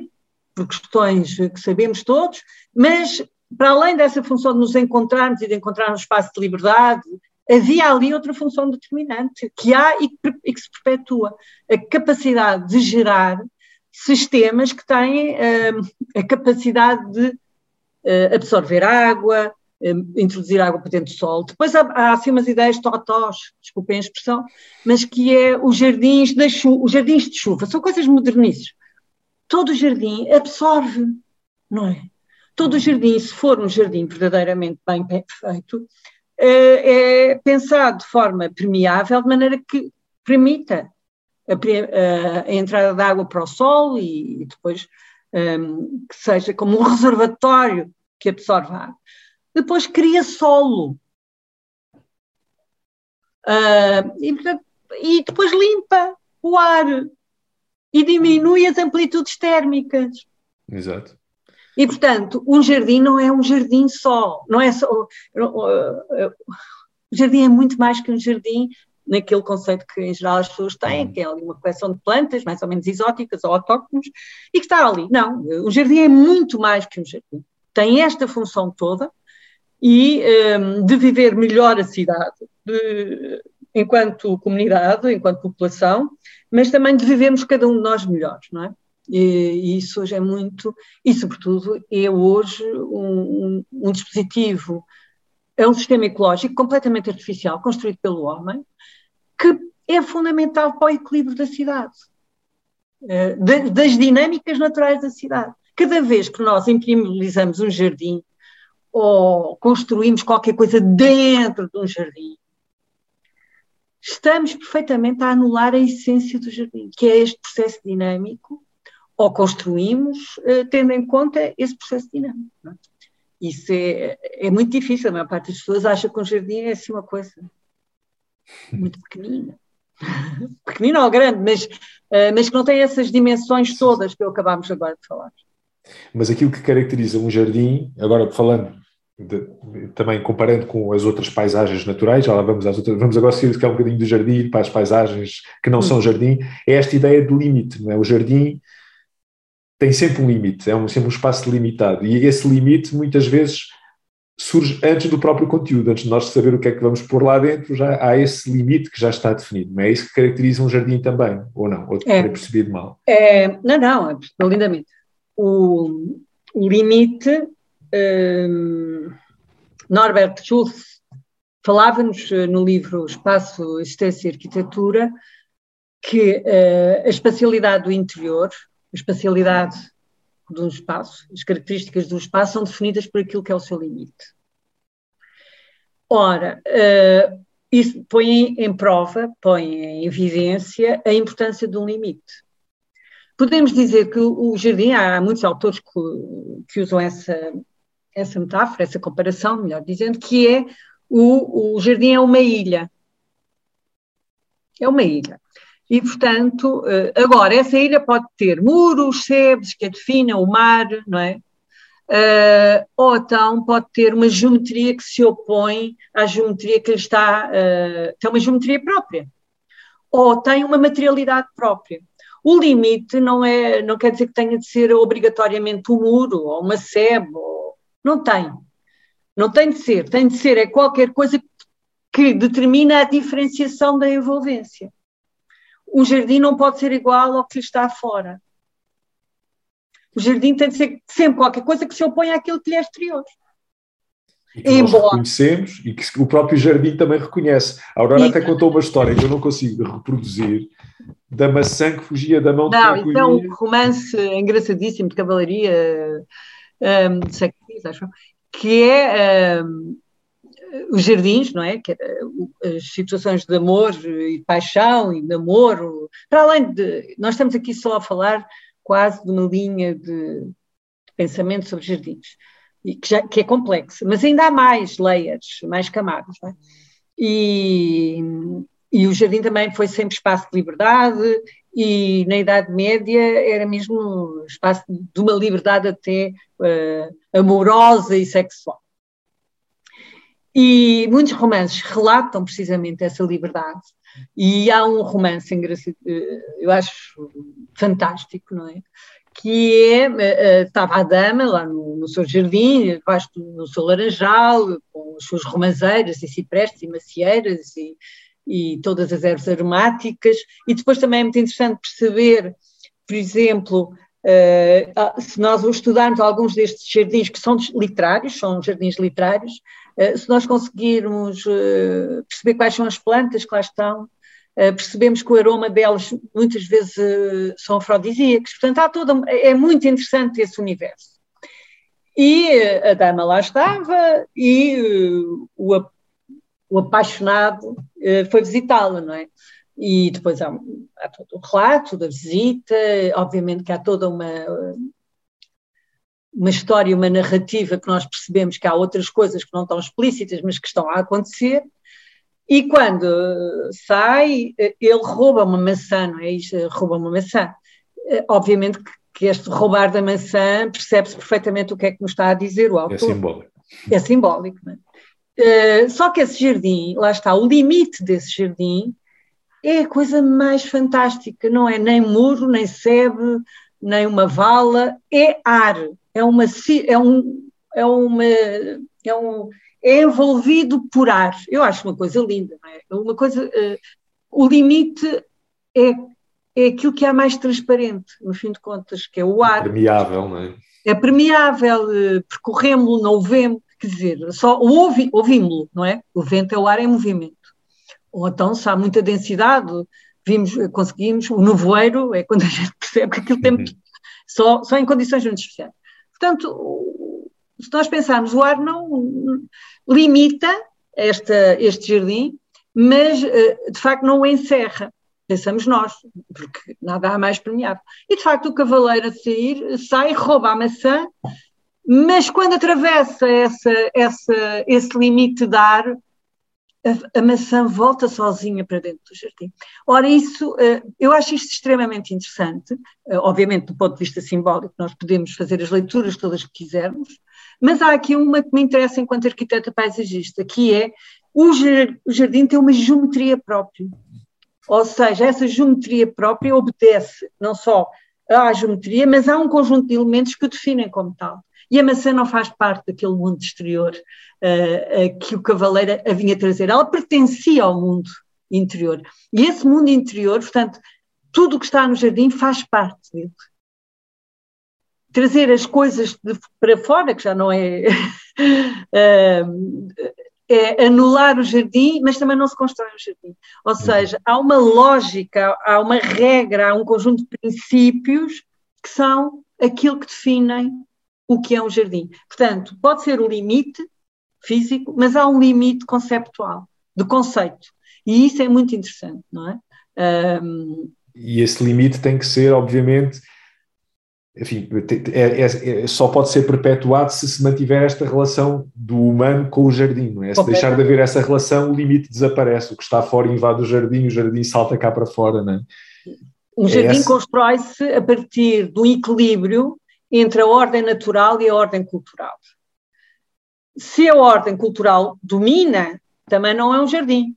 por questões que sabemos todos, mas para além dessa função de nos encontrarmos e de encontrar um espaço de liberdade, havia ali outra função determinante que há e que, e que se perpetua: a capacidade de gerar sistemas que têm uh, a capacidade de uh, absorver água, eh, introduzir água para dentro do solo. Depois há, há assim umas ideias totós, desculpem a expressão, mas que é os jardins, da chuva, os jardins de chuva, são coisas modernistas. Todo jardim absorve, não é? Todo jardim, se for um jardim verdadeiramente bem feito, é pensado de forma permeável, de maneira que permita a, a, a entrada de água para o solo e, e depois um, ehm, que seja como um reservatório que absorve a água depois cria solo. Uh, e, e depois limpa o ar e diminui as amplitudes térmicas. Exato. E, portanto, um jardim não é um jardim só, não é só. O jardim é muito mais que um jardim naquele conceito que, em geral, as pessoas têm, que é uma coleção de plantas, mais ou menos exóticas ou autóctones, e que está ali. Não, o jardim é muito mais que um jardim. Tem esta função toda, e um, de viver melhor a cidade, de, enquanto comunidade, enquanto população, mas também de vivermos cada um de nós melhores, não é? E, isso hoje é muito, e sobretudo é hoje um, um, um dispositivo, é um sistema ecológico completamente artificial, construído pelo homem, que é fundamental para o equilíbrio da cidade, eh, das dinâmicas naturais da cidade. Cada vez que nós imprimelizamos um jardim ou construímos qualquer coisa dentro de um jardim, estamos perfeitamente a anular a essência do jardim, que é este processo dinâmico, ou construímos uh, tendo em conta esse processo dinâmico. É? Isso é, é muito difícil, a maior parte das pessoas acha que um jardim é assim uma coisa muito pequenina. pequenina ou grande, mas, uh, mas que não tem essas dimensões todas que acabámos agora de falar. Mas aquilo que caracteriza um jardim, agora falando de, também comparando com as outras paisagens naturais, já lá vamos às outras, vamos agora seguir que é um bocadinho do jardim para as paisagens que não hum. são jardim, é esta ideia de limite, não é? O jardim tem sempre um limite, é um, sempre um espaço limitado, e esse limite muitas vezes surge antes do próprio conteúdo, antes de nós saber o que é que vamos pôr lá dentro, já há esse limite que já está definido, não é isso que caracteriza um jardim também, ou não? Ou é, percebido mal? É, não, não, é lindamente. O, o limite um, Norbert Schulz falava-nos eh, no livro Espaço, Existência e Arquitetura que uh, a espacialidade do interior, espacialidade de um espaço, as características do espaço são definidas por aquilo que é o seu limite. Ora, uh, isso põe em prova, põe em evidência a importância de um limite. Podemos dizer que o jardim, há muitos autores que, que usam essa, essa metáfora, essa comparação, melhor dizendo, que é o, o jardim é uma ilha. É uma ilha. E, portanto, eh, agora, essa ilha pode ter muros, sebes que a definam, o mar, não é? Uh, ou então pode ter uma geometria que se opõe à geometria que está, uh, tem uma geometria própria, ou tem uma materialidade própria. O limite não, é, não quer dizer que tenha de ser obrigatoriamente um muro, ou uma sebe, não tem. Não tem de ser. Tem de ser é qualquer coisa que determina a diferenciação da envolvência. O jardim não pode ser igual ao que lhe está fora. O jardim tem de ser sempre qualquer coisa que se opõe àquilo que lhe é exterior. E que Embora... nós reconhecemos e que o próprio jardim também reconhece. A Aurora e... até contou uma história que eu não consigo reproduzir da maçã que fugia da mão de Não, é um romance engraçadíssimo de cavalaria um, de século acho, que é um, os jardins, não é? Que é, as situações de amor e paixão e namoro. Para além de. Nós estamos aqui só a falar quase de uma linha de, de pensamento sobre jardins, e que, já, que é complexa, mas ainda há mais layers, mais camadas, não é? E, e o jardim também foi sempre espaço de liberdade e na Idade Média era mesmo espaço de uma liberdade até uh, amorosa e sexual. E muitos romances relatam precisamente essa liberdade. E há um romance, eh, eu acho fantástico, não é? Que é, uh, estava a dama lá no, no seu jardim, debaixo do seu laranjal, com as suas romazeiras e ciprestes e macieiras e, e todas as ervas aromáticas. E depois também é muito interessante perceber, por exemplo, uh, se nós estudarmos alguns destes jardins que são literários, são jardins literários, se nós conseguirmos uh, perceber quais são as plantas que lá estão, percebemos que o aroma delas muitas vezes são afrodisíacos. Portanto, há toda, é muito interessante esse universo. E a dama lá estava e o o apaixonado foi visitá-la, não é? E depois há, há, todo o relato da visita, obviamente que há toda uma, uma história, uma narrativa que nós percebemos que há outras coisas que não estão explícitas, mas que estão a acontecer. E quando sai, ele rouba uma maçã, não é? Isto, rouba uma maçã. Eh, obviamente que este roubar da maçã percebe-se perfeitamente o que é que nos está a dizer o é autor. É simbólico. É simbólico, não é? Eh, só que esse jardim, lá está, o limite desse jardim é a coisa mais fantástica, não é nem muro, nem sebe, nem uma vala, é ar, é uma é um é uma é um é envolvido por ar. Eu acho uma coisa linda, não é? Uma coisa uh, o limite é é aquilo que é mais transparente, no fim de contas, que é o ar. É permeável, não é? É permeável, eh, percorremos-lo, não o vemos, quer dizer, só ouvi, ouvimos-lo, não é? O vento é o ar em movimento. Ou então, se há muita densidade, vimos, conseguimos, o nevoeiro é quando a gente percebe que aquilo tem uhum. só, só em condições muito especiais. Portanto, se nós pensarmos, o ar não limita esta, este jardim, mas eh, de facto não o encerra. Pensamos nós, porque nada há mais permeável. E de facto o cavaleiro a sair sai, rouba a maçã, mas quando atravessa essa, essa, esse limite de ar, a, maçã volta sozinha para dentro do jardim. Ora, isso, eh, eu acho isto extremamente interessante, eh, obviamente do ponto de vista simbólico, nós podemos fazer as leituras todas que quisermos, mas há aqui uma que me interessa enquanto arquiteta paisagista, que é o jardim tem uma geometria própria. Ou seja, essa geometria própria obedece não só à geometria, mas há um conjunto de elementos que o definem como tal. E a maçã não faz parte daquele mundo exterior uh, uh, que o cavaleiro a vinha trazer. Ela pertencia ao mundo interior. E esse mundo interior, portanto, tudo o que está no jardim faz parte dele. Trazer as coisas de, para fora, que já não é. uh, é anular o jardim, mas também não se constrói o jardim. Ou uhum. seja, há uma lógica, há uma regra, há um conjunto de princípios que são aquilo que definem o que é um jardim. Portanto, pode ser o limite físico, mas há um limite conceptual, de conceito. E isso é muito interessante, não é? Um... E esse limite tem que ser, obviamente, enfim, é, é, é, só pode ser perpetuado se se mantiver esta relação do humano com o jardim, não é? Se deixar de haver essa relação, o limite desaparece. O que está fora invade o jardim, o jardim salta cá para fora, não é? O é jardim constrói-se a partir um equilíbrio entre a ordem natural e a ordem cultural. Se a ordem cultural domina, também não é um jardim.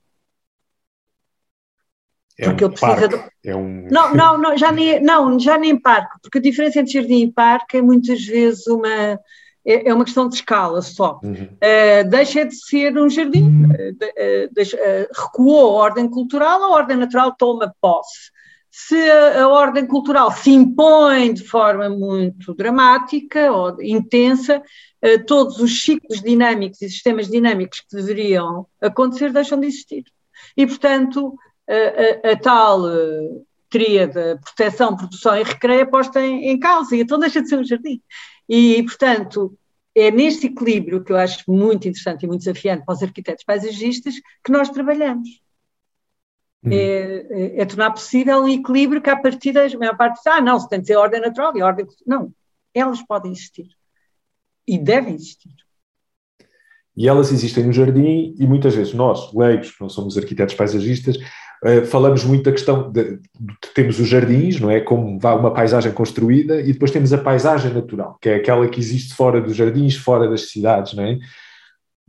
É porque um ele precisa parque, de... é um... não, não, não, já nem, não, já nem parque, porque a diferença entre jardim e parque é muitas vezes uma, é, é uma questão de escala só. Uhum. Uh, deixa de ser um jardim, uh, deixa, uh, recuou a ordem cultural, a ordem natural toma posse. Se a, ordem cultural se impõe de forma muito dramática ou intensa, todos os ciclos dinâmicos e sistemas dinâmicos que deveriam acontecer deixam de existir. E, portanto, a, a, a tal uh, tríade proteção, produção e recreio é posta em, em causa, e então deixa de ser um jardim. E, portanto, é neste equilíbrio que eu acho muito interessante e muito desafiante para os arquitetos paisagistas que nós trabalhamos. Hum. É, é, é, tornar possível um equilíbrio que, a partir da maior parte diz, ah, não, se tem de ser ordem natural e ordem. Não, elas podem existir. E devem existir. E elas existem no jardim, e muitas vezes nós, leigos, que não somos arquitetos paisagistas, Uh, falamos muito da questão de, de, temos os jardins, não é? Como vá uma paisagem construída, e depois temos a paisagem natural, que é aquela que existe fora dos jardins, fora das cidades, não é?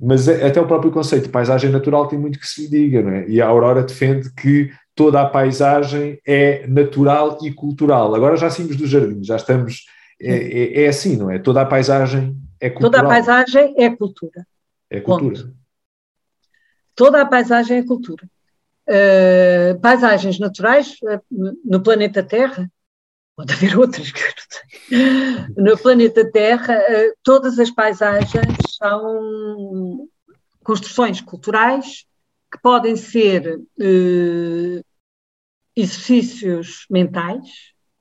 Mas até o próprio conceito de paisagem natural tem muito que se lhe diga, não é? E a Aurora defende que toda a paisagem é natural e cultural. Agora já saímos dos jardins, já estamos. É, é, é, assim, não é? Toda a paisagem é cultural. Toda a paisagem é cultura. É cultura. Ponto. Toda a paisagem é cultura. Uh, paisagens naturais uh, no planeta Terra, pode haver outras que no planeta Terra, uh, todas as paisagens são construções culturais que podem ser exercícios mentais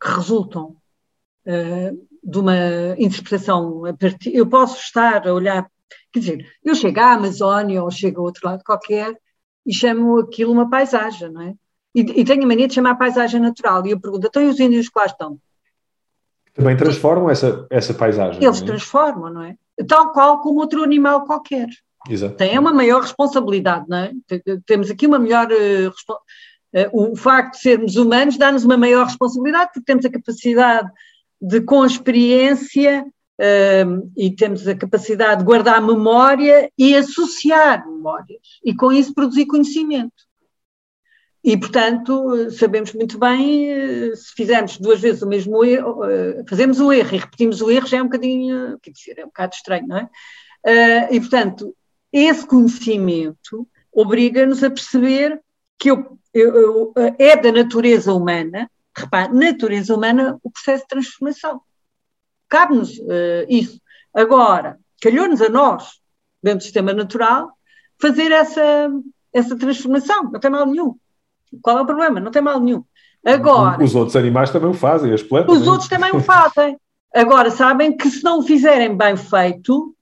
que resultam de uma interpretação a partir. Eu posso estar a olhar, quer dizer, eu chego à Amazónia ou chego a outro lado qualquer e chamo aquilo uma paisagem, não é? E, e tenho a mania de chamar paisagem natural. E eu pergunto, então e os índios que lá estão? Também transformam essa, essa paisagem. Eles é? transformam, não é? Tal qual como outro animal qualquer. Exato. Tem uma maior responsabilidade, não é? Temos aqui uma melhor. Uh, uh, o facto de sermos humanos dá-nos uma maior responsabilidade, porque temos a capacidade de, com experiência, e temos a capacidade de guardar memória e associar memórias, e com isso produzir conhecimento. E, portanto, sabemos muito bem, eh, se fizermos duas vezes o mesmo erro, eh, fazemos o erro e repetimos o erro, já é um bocadinho, quer dizer, é um bocado estranho, não é? Eh, e, portanto, esse conhecimento obriga-nos a perceber que eu, eu, é da natureza humana repare, natureza humana, o processo de transformação. Cabe-nos uh, isso. Agora, calhou-nos a nós, dentro do sistema natural, fazer essa, essa transformação. Não tem mal nenhum. Qual é o problema? Não tem mal nenhum. Agora. Os outros animais também o fazem, as plantas. Os outros também o fazem. Agora, sabem que se não o fizerem bem feito,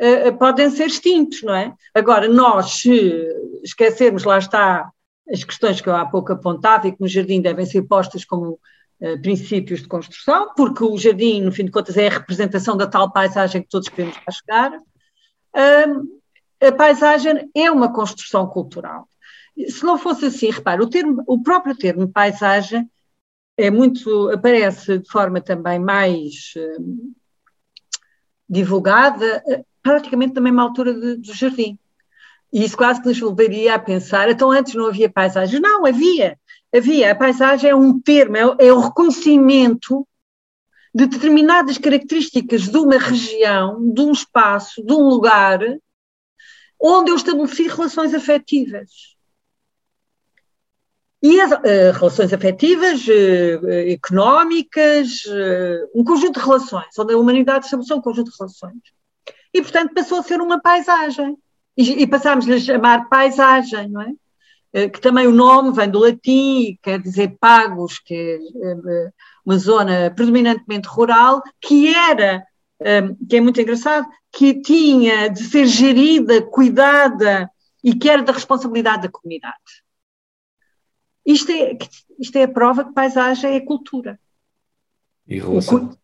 uh, podem ser extintos, não é? Agora, nós, se esquecermos, lá está, as questões que eu há pouco apontava e que no jardim devem ser postas como uh, princípios de construção, porque o jardim, no fim de contas, é a representação da tal paisagem que todos queremos lá chegar. Uh, a paisagem é uma construção cultural. Se não fosse assim, repare, o, termo, o próprio termo paisagem é muito, aparece de forma também mais uh, divulgada, uh, praticamente na mesma altura de, do jardim. E isso quase que nos levaria a pensar, então antes não havia paisagem. Não, havia, havia. A paisagem é um termo, é, é o reconhecimento de determinadas características de uma região, de um espaço, de um lugar, onde eu estabeleci relações afetivas. E as uh, relações afetivas, uh, económicas, uh, um conjunto de relações, onde a humanidade estabeleceu um conjunto de relações. E, portanto, passou a ser uma paisagem. E, e passámos-lhe a chamar paisagem, não é? que também o nome vem do latim, quer dizer pagos, que é uma zona predominantemente rural, que era, que é muito engraçado, que tinha de ser gerida, cuidada e que era da responsabilidade da comunidade. Isto é, isto é a prova que paisagem é cultura. E relação.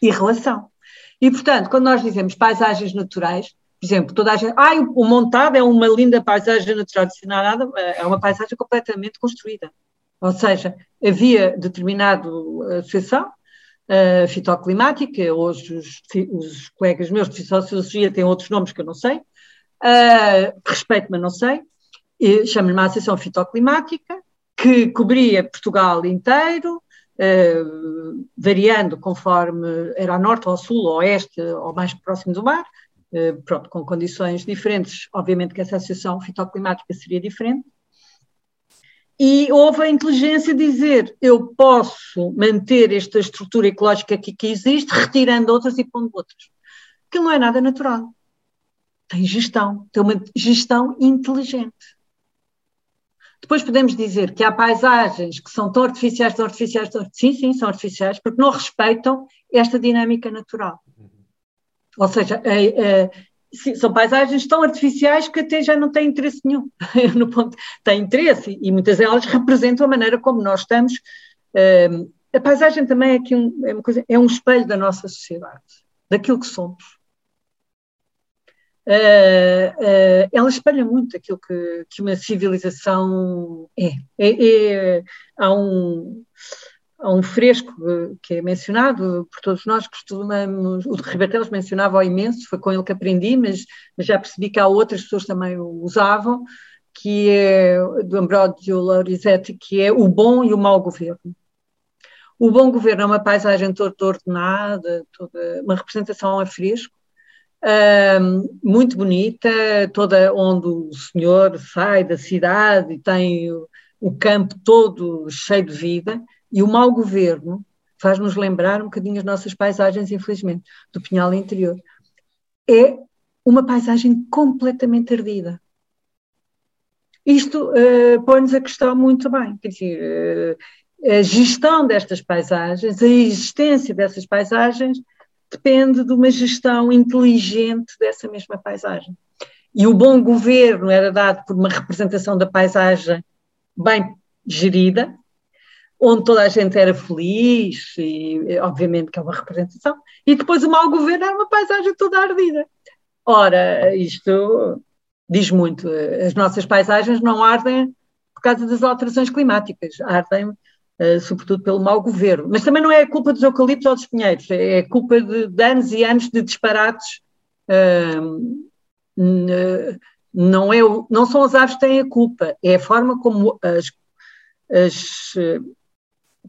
E relação. E, portanto, quando nós dizemos paisagens naturais, por exemplo, toda a gente, ah, o montado é uma linda paisagem natural, nada, é uma paisagem completamente construída. Ou seja, havia determinada associação uh, fitoclimática, hoje os, os, colegas meus de fitociologia têm outros nomes que eu não sei, uh, respeito, mas não sei, chamo-lhe uma associação fitoclimática, que cobria Portugal inteiro, eh, variando conforme era norte ou sul, ou oeste, ou mais próximo do mar, eh, pronto, com condições diferentes. Obviamente que essa associação fitoclimática seria diferente. E houve a inteligência de dizer: eu posso manter esta estrutura ecológica que existe, retirando outras e pondo outras. Que não é nada natural. Tem gestão, tem uma gestão inteligente. Depois podemos dizer que há paisagens que são tão artificiais, tão artificiais, tão... sim, sim, são artificiais, porque não respeitam esta dinâmica natural. Ou seja, é, é, são paisagens tão artificiais que até já não têm interesse nenhum. no ponto, têm interesse e muitas delas representam a maneira como nós estamos. É, a paisagem também é, aqui um, é, coisa, é um espelho da nossa sociedade, daquilo que somos uh, uh, ela espelha muito aquilo que, que uma civilização é. é, é há, um, há um fresco que é mencionado por todos nós, costumamos, o de Ribatelos mencionava imenso, foi com ele que aprendi, mas, mas já percebi que há outras pessoas também o usavam, que é do Ambrosio Lorizete, que é o bom e o mau governo. O bom governo é uma paisagem toda ordenada, toda uma representação a fresco, muito bonita, toda onde o senhor sai da cidade e tem o, o campo todo cheio de vida, e o mau governo faz-nos lembrar um bocadinho as nossas paisagens, infelizmente, do Pinhal Interior. É uma paisagem completamente ardida. Isto uh, põe-nos a questão muito bem, quer dizer, uh, a gestão destas paisagens, a existência dessas paisagens depende de uma gestão inteligente dessa mesma paisagem. E o bom governo era dado por uma representação da paisagem bem gerida, onde toda a gente era feliz, e obviamente que é uma representação, e depois o mau governo era uma paisagem toda ardida. Ora, isto diz muito, as nossas paisagens não ardem por causa das alterações climáticas, ardem sobretudo pelo mau governo. Mas também não é culpa dos eucaliptos ou dos pinheiros, é, é culpa de, de anos e anos de disparates. Uh, não, é, não são as aves que têm a culpa, é a forma como as, as,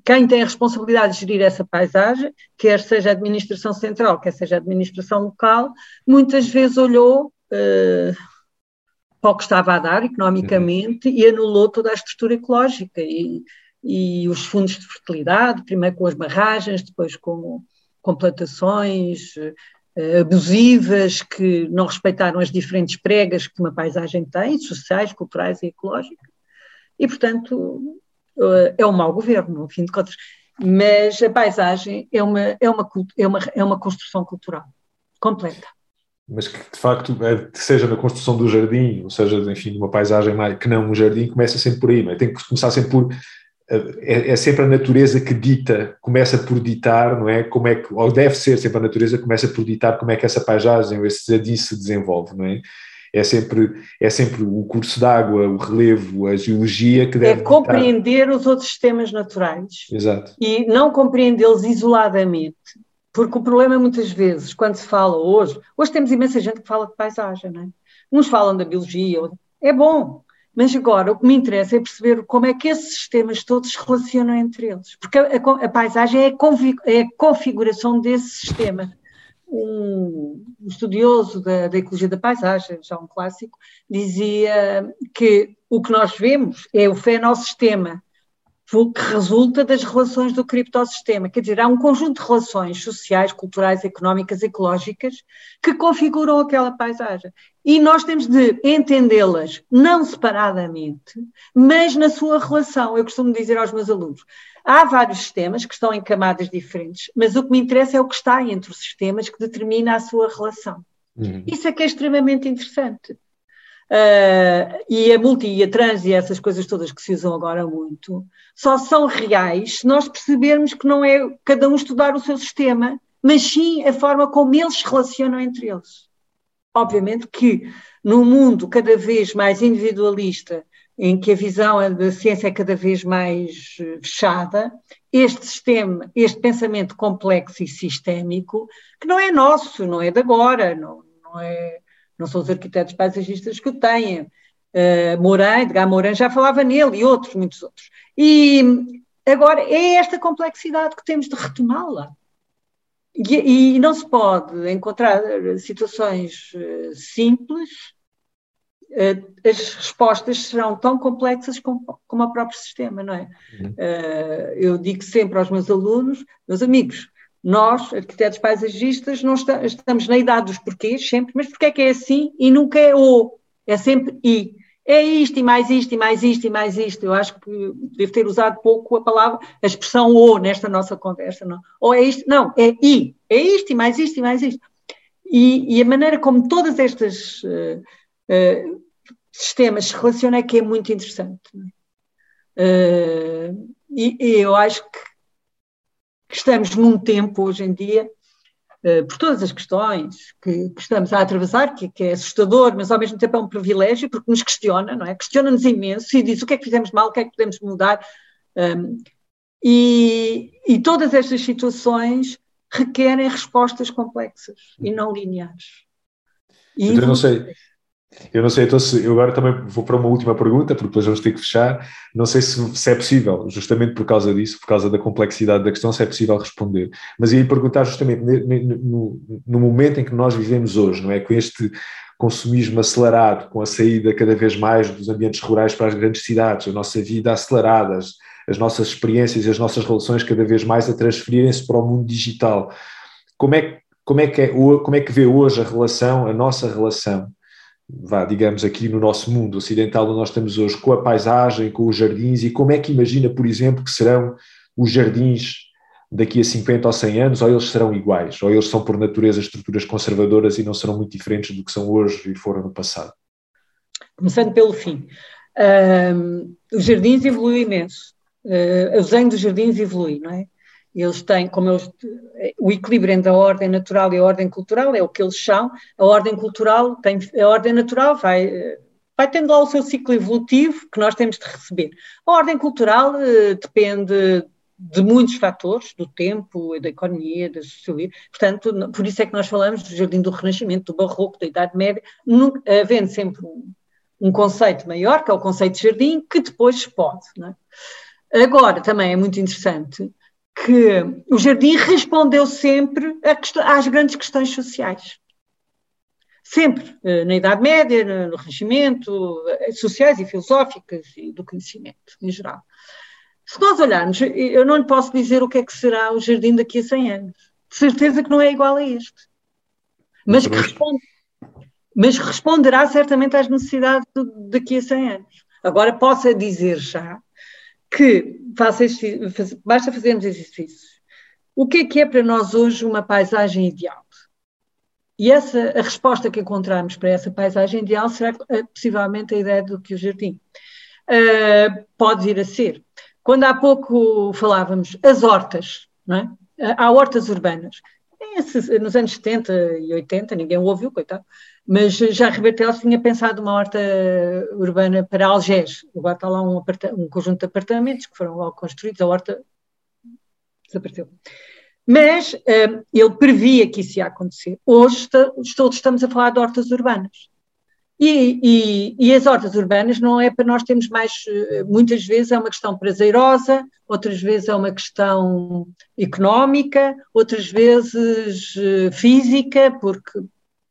quem tem a responsabilidade de gerir essa paisagem, quer seja a administração central, quer seja a administração local, muitas vezes olhou uh, para o que estava a dar economicamente uhum. e anulou toda a estrutura ecológica. E, e os fundos de fertilidade, primeiro com as barragens, depois com, com plantações uh, abusivas que não respeitaram as diferentes pregas que uma paisagem tem, sociais, culturais e ecológicas. E, portanto, uh, é um mau governo, no fim de contas. Mas a paisagem é uma, é uma, é uma, é uma construção cultural completa mas que de facto, é, seja na construção do jardim, ou seja, enfim, de uma paisagem mais, que não um jardim, começa sempre por aí, mas tem que começar sempre por. É, é, sempre a natureza que dita, começa por ditar, não é? Como é que, ou deve ser sempre a natureza que começa por ditar como é que essa paisagem ou esse jardim se desenvolve, não é? É sempre, é sempre o curso d'água, o relevo, a geologia que deve. É compreender ditar. os outros sistemas naturais. Exato. E não compreendê-los isoladamente porque o problema muitas vezes, quando se fala hoje, hoje temos imensa gente que fala de paisagem, não é? Uns falam da biologia, é bom, mas agora o que me interessa é perceber como é que esses sistemas todos se relacionam entre eles, porque a, a, a paisagem é a, é a, configuração desse sistema. Um, estudioso da, da, ecologia da paisagem, já um clássico, dizia que o que nós vemos é o fenossistema, que resulta das relações do criptossistema. Quer dizer, há um conjunto de relações sociais, culturais, económicas, ecológicas que configuram aquela paisagem. E nós temos de entendê-las não separadamente, mas na sua relação. Eu costumo dizer aos meus alunos: há vários sistemas que estão em camadas diferentes, mas o que me interessa é o que está entre os sistemas que determina a sua relação. Uhum. Isso é que é extremamente interessante. Uh, e a multi e a trans e essas coisas todas que se usam agora muito, só são reais se nós percebermos que não é cada um estudar o seu sistema, mas sim a forma como eles se relacionam entre eles. Obviamente que num mundo cada vez mais individualista, em que a visão da ciência é cada vez mais eh, fechada, este sistema, este pensamento complexo e sistémico, que não é nosso, não é de agora, não, não é não são os arquitetos paisagistas que o têm. Uh, Mourão, Edgar Mourão já falava nele e outros, muitos outros. E agora é esta complexidade que temos de retomá-la. E, e, não se pode encontrar situações uh, simples, as respostas serão tão complexas como, como o próprio sistema, não é? Uhum. Uh, eu digo sempre aos meus alunos, meus amigos, nós, arquitetos paisagistas, não está, estamos na idade dos porquês sempre, mas porque é que é assim e nunca é o, é sempre i. É isto e mais isto e mais isto e mais isto. Eu acho que devo ter usado pouco a palavra, a expressão o nesta nossa conversa, não? Ou é isto, não, é i. É isto e mais isto e mais isto. E, e a maneira como todas estas uh, uh, sistemas se relacionam é que é muito interessante. Uh, e, e eu acho que que estamos num tempo hoje em dia, uh, por todas as questões que, que estamos a atravessar, que, que, é assustador, mas ao mesmo tempo é um privilégio, porque nos questiona, não é? Questiona-nos imenso e diz o que é que fizemos mal, o que é que podemos mudar. Um, e, e todas estas situações requerem respostas complexas e não lineares. E eu não sei, eu não sei, então se, eu agora também vou para uma última pergunta, porque depois vamos ter que fechar. Não sei se, se, é possível, justamente por causa disso, por causa da complexidade da questão, se é possível responder. Mas ia perguntar justamente no, no momento em que nós vivemos hoje, não é? Com este consumismo acelerado, com a saída cada vez mais dos ambientes rurais para as grandes cidades, a nossa vida acelerada, as, as nossas experiências e as nossas relações cada vez mais a transferirem-se para o mundo digital. Como é, como, é que é, como é que vê hoje a relação, a nossa relação? Vá, digamos, aqui no nosso mundo ocidental onde nós estamos hoje, com a paisagem, com os jardins, e como é que imagina, por exemplo, que serão os jardins daqui a 50 ou 100 anos, ou eles serão iguais, ou eles são por natureza estruturas conservadoras e não serão muito diferentes do que são hoje e foram no passado? Começando pelo fim. Os jardins evoluem imenso. Uh, o desenho dos jardins evolui, não é? Eles têm, como eles, o equilíbrio entre a ordem natural e a ordem cultural é o que eles são. A ordem cultural tem, a ordem natural vai, vai tendo lá o seu ciclo evolutivo que nós temos de receber. A ordem cultural uh, depende de muitos fatores, do tempo, da economia, da sociologia. Portanto, por isso é que nós falamos do Jardim do Renascimento, do Barroco, da Idade Média, havendo sempre um, um, conceito maior, que é o conceito de jardim, que depois pode. É? Agora, também é muito interessante que o jardim respondeu sempre às grandes questões sociais. Sempre, eh, na Idade Média, no Renascimento, eh, sociais e filosóficas e do conhecimento em geral. Se nós olharmos, eu não lhe posso dizer o que é que será o jardim daqui a 100 anos. De certeza que não é igual a este. Mas, que responde, mas responderá certamente às necessidades daqui a 100 anos. Agora, posso dizer já que faça basta fazermos exercícios. O que é que é para nós hoje uma paisagem ideal? E essa, a resposta que encontramos para essa paisagem ideal será eh, possivelmente a ideia do que o jardim uh, pode vir a ser. Quando há pouco falávamos as hortas, não é? há hortas urbanas. Nos anos 70 e 80, ninguém ouviu, coitado, mas já Ribeirão tinha pensado uma horta urbana para Algés. Agora está lá um, um, conjunto de apartamentos que foram logo construídos, a horta desapareceu. Mas uh, ele previa que isso ia acontecer. Hoje todos estamos a falar de hortas urbanas. E, e, e, as hortas urbanas não é para nós termos mais, eh, muitas vezes é uma questão prazerosa, outras vezes é uma questão económica, outras vezes física, porque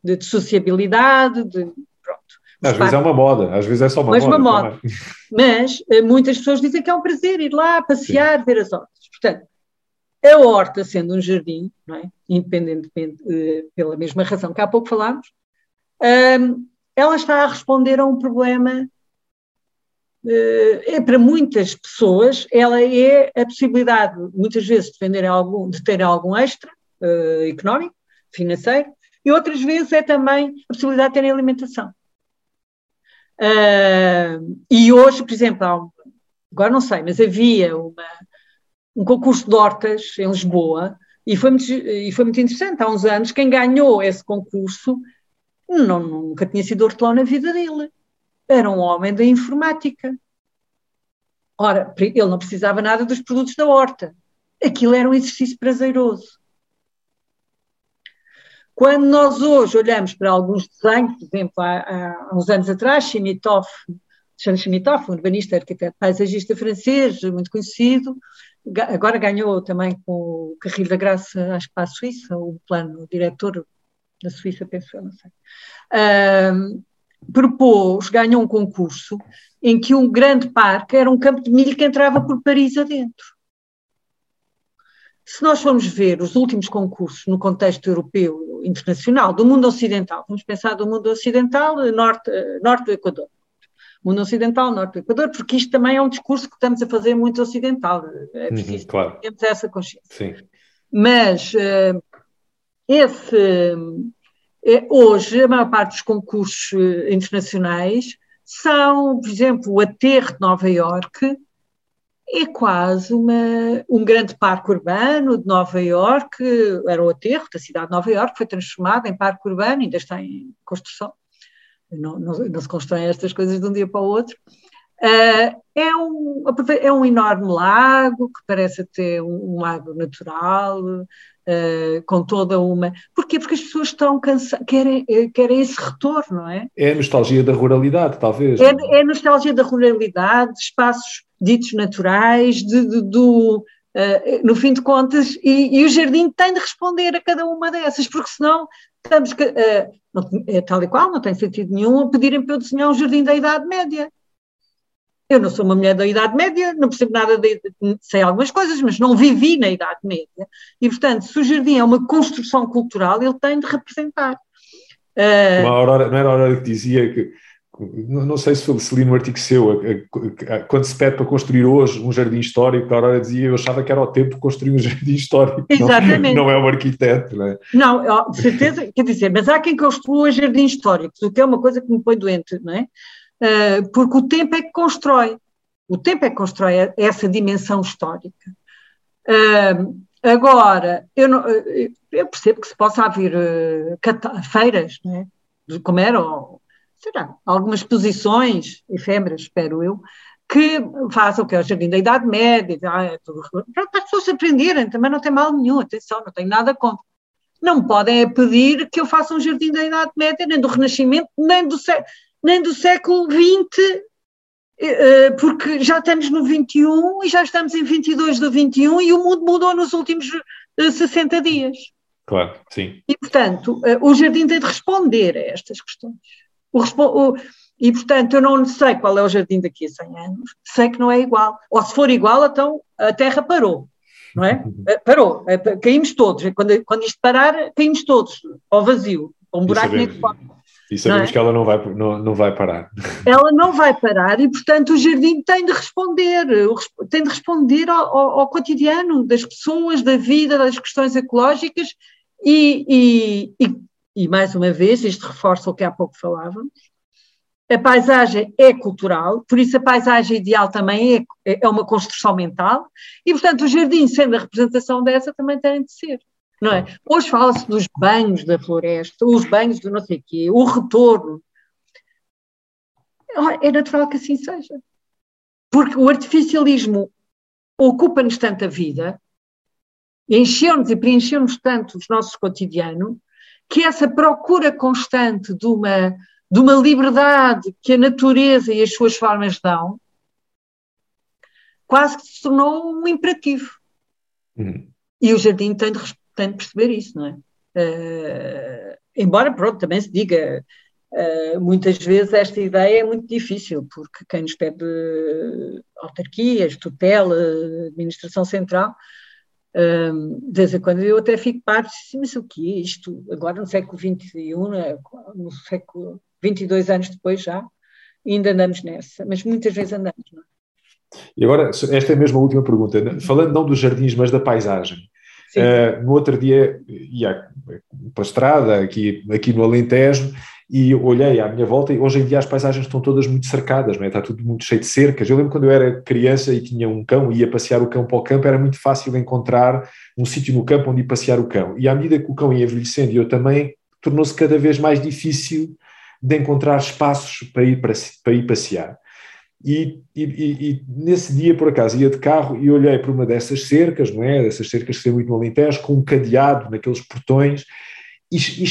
de, de sociabilidade, de, pronto. Às vezes é uma moda, às vezes é só uma mas moda. Uma moda. Mas uh, muitas pessoas dizem que é um prazer ir lá passear, Sim. ver as hortas. Portanto, a horta sendo um jardim, é? independentemente, uh, pela mesma razão que há pouco falámos, um, ela está a responder a um problema. Uh, é para muitas pessoas, ela é a possibilidade, muitas vezes, de, algum, de ter algum extra uh, económico, financeiro, e outras vezes é também a possibilidade de terem alimentação. Uh, e hoje, por exemplo, agora não sei, mas havia uma, um concurso de hortas em Lisboa e foi, muito, e foi muito interessante. Há uns anos, quem ganhou esse concurso não, nunca tinha sido hortelão na vida dele. Era um homem da informática. Ora, ele não precisava nada dos produtos da horta. Aquilo era um exercício prazeroso. Quando nós hoje olhamos para alguns desenhos, por exemplo, há, há uns anos atrás, Chimitov, Jean Chimitov, um urbanista, arquiteto, paisagista francês, muito conhecido, agora ganhou também com o Carril da Graça, acho que para a Suíça, o plano diretor da Suíça, penso eu, não sei, uh, propôs, ganhou um concurso em que um grande parque era um campo de milho que entrava por Paris adentro. Se nós formos ver os últimos concursos no contexto europeu internacional, do mundo ocidental, vamos pensar do mundo ocidental, norte, norte do Equador, mundo ocidental, norte do Equador, porque isto também é um discurso que estamos a fazer muito ocidental, é uhum, preciso uhum, claro. termos essa consciência. Sim. Mas esse, hoje, a maior parte dos concursos eh, internacionais são, por exemplo, o Aterro de Nova Iorque é quase uma, um grande parque urbano de Nova Iorque, era o aterro da cidade de Nova Iorque, foi transformado em parque urbano, ainda está em construção, não, não, não se constroem estas coisas de um dia para o outro. Uh, é, um, é um enorme lago, que parece até um, um lago natural, uh, com toda uma. Porquê? Porque as pessoas estão cansadas, querem, eh, querem esse retorno, não é? É a nostalgia da ruralidade, talvez. É, é a nostalgia da ruralidade, de espaços ditos naturais, de, de do. Uh, no fim de contas, e, e, o jardim tem de responder a cada uma dessas, porque senão estamos, uh, não, é tal e qual, não tem sentido nenhum a pedirem para eu desenhar um jardim da Idade Média. Eu não sou uma mulher da Idade Média, não percebo nada, de, sei algumas coisas, mas não vivi na Idade Média. E, portanto, se o jardim é uma construção cultural, ele tem de representar. Uh... Aurora, não era a Aurora que dizia que, não sei se, se li no artigo seu, quando se pede para construir hoje um jardim histórico, a Aurora dizia, eu achava que era o tempo de construir um jardim histórico. Exatamente. Não, não é um arquiteto, não é? Não, de certeza, quer dizer, mas há quem construa jardins históricos, o que é uma coisa que me põe doente, não é? Eh, porque o tempo é que constrói, o tempo é que constrói essa dimensão histórica. Eh, agora, eu, não, eh, eu, percebo que se possa haver feiras, né, como eram, será, algumas exposições efêmeras, espero eu, que façam o que é o Jardim da Idade Média, ah, é para as pessoas aprenderem, também não tem mal nenhum, atenção, não tenho nada contra. Não podem pedir que eu faça um Jardim da Idade Média, nem do Renascimento, nem do século nem do século XX, eh, porque já estamos no 21 e já estamos em 22 do 21 e o mundo mudou nos últimos 60 eh, dias. Claro, sim. E, portanto, eh, o jardim tem de responder a estas questões. O, o, E, portanto, eu não sei qual é o jardim daqui a 100 anos, sei que não é igual. Ou se for igual, então a Terra parou, não é? Eh, parou, caímos todos. Quando, quando isto parar, caímos todos ao vazio, um buraco nem e sabemos é? que ela não vai, não, não vai parar. Ela não vai parar e, portanto, o jardim tem de responder, tem de responder ao, ao, ao cotidiano das pessoas, da vida, das questões ecológicas e, e, e, e, mais uma vez, isto reforça o que há pouco falávamos, a paisagem é cultural, por isso a paisagem ideal também é, é uma construção mental e, portanto, o jardim, sendo a representação dessa, também tem de ser não é? Hoje fala-se dos banhos da floresta, os banhos do não sei quê, o retorno. É natural que assim seja. Porque o artificialismo ocupa-nos tanto a vida, encheu-nos e preencheu-nos tanto os nossos cotidianos, que essa procura constante de uma, de uma liberdade que a natureza e as suas formas dão, quase que se tornou um imperativo. Uhum. E o jardim tem de perceber isso, não é? Uh, embora, pronto, também se diga, uh, muitas vezes esta ideia é muito difícil, porque quem nos pede autarquias, tutela, administração central, uh, de vez em quando eu até fico parte, mas o que é isto? Agora no século XXI, no século 22 anos depois já, ainda andamos nessa, mas muitas vezes andamos, é? E agora, esta é mesmo a última pergunta. Falando não dos jardins, mas da paisagem. Uh, no outro dia ia para a estrada, aqui, aqui no Alentejo, e olhei à minha volta e hoje em dia as paisagens estão todas muito cercadas, não é? está tudo muito cheio de cercas. Eu lembro quando eu era criança e tinha um cão e ia passear o cão para o campo, era muito fácil encontrar um sítio no campo onde ir passear o cão. E à medida que o cão ia envelhecendo e eu também, tornou-se cada vez mais difícil de encontrar espaços para ir, para, para ir passear. E, e, e, nesse dia, por acaso, ia de carro e olhei para uma dessas cercas, não é? Dessas cercas que se muito no Alentejo, com um cadeado naqueles portões, e,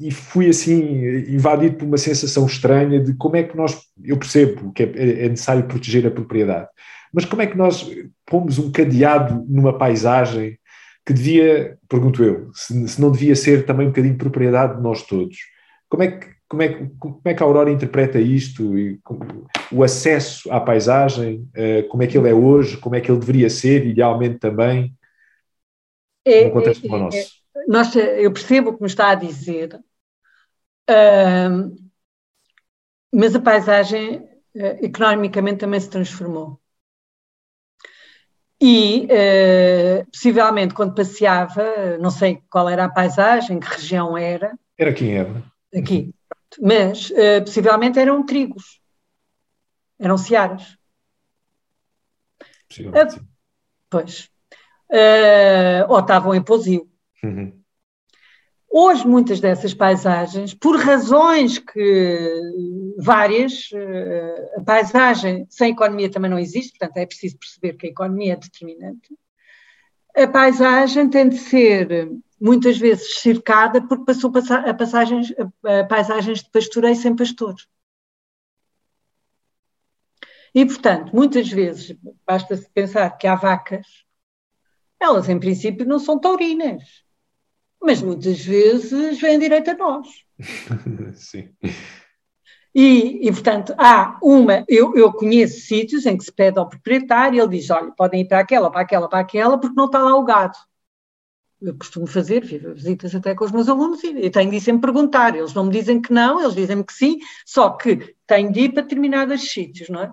e, fui assim invadido por uma sensação estranha de como é que nós, eu percebo que é, é necessário proteger a propriedade, mas como é que nós pomos um cadeado numa paisagem que devia, pergunto eu, se, se não devia ser também um bocadinho propriedade de nós todos? Como é que como é, como é que a Aurora interpreta isto? E o acesso à paisagem, eh, como é que ele é hoje, como é que ele deveria ser, idealmente também, é, no contexto é, como o nosso? É, nós, eu percebo o que me está a dizer, uh, mas a paisagem uh, economicamente também se transformou. E, uh, possivelmente, quando passeava, não sei qual era a paisagem, que região era. Era aqui em Évora. Aqui mas uh, possivelmente eram trigos, eram searas. Uh, Pois. Uh, ou estavam em pousio. Uhum. Hoje, muitas dessas paisagens, por razões que várias, a paisagem sem economia também não existe, portanto é preciso perceber que a economia é determinante. A paisagem tem de ser muitas vezes cercada porque passou a, passagens, a paisagens de pastoreio sem pastores. E, portanto, muitas vezes, basta-se pensar que há vacas, elas em princípio não são taurinas, mas muitas vezes vêm direito a nós. Sim. E, e, portanto, há uma, eu, eu conheço sítios em que se pede ao proprietário, ele diz, olha, podem ir para aquela, para aquela, para aquela, porque não está lá o gado eu costumo fazer visitas até com os meus alunos e, e tenho de sempre perguntar. Eles não me dizem que não, eles dizem-me que sim, só que tenho de ir para determinados sítios, não é?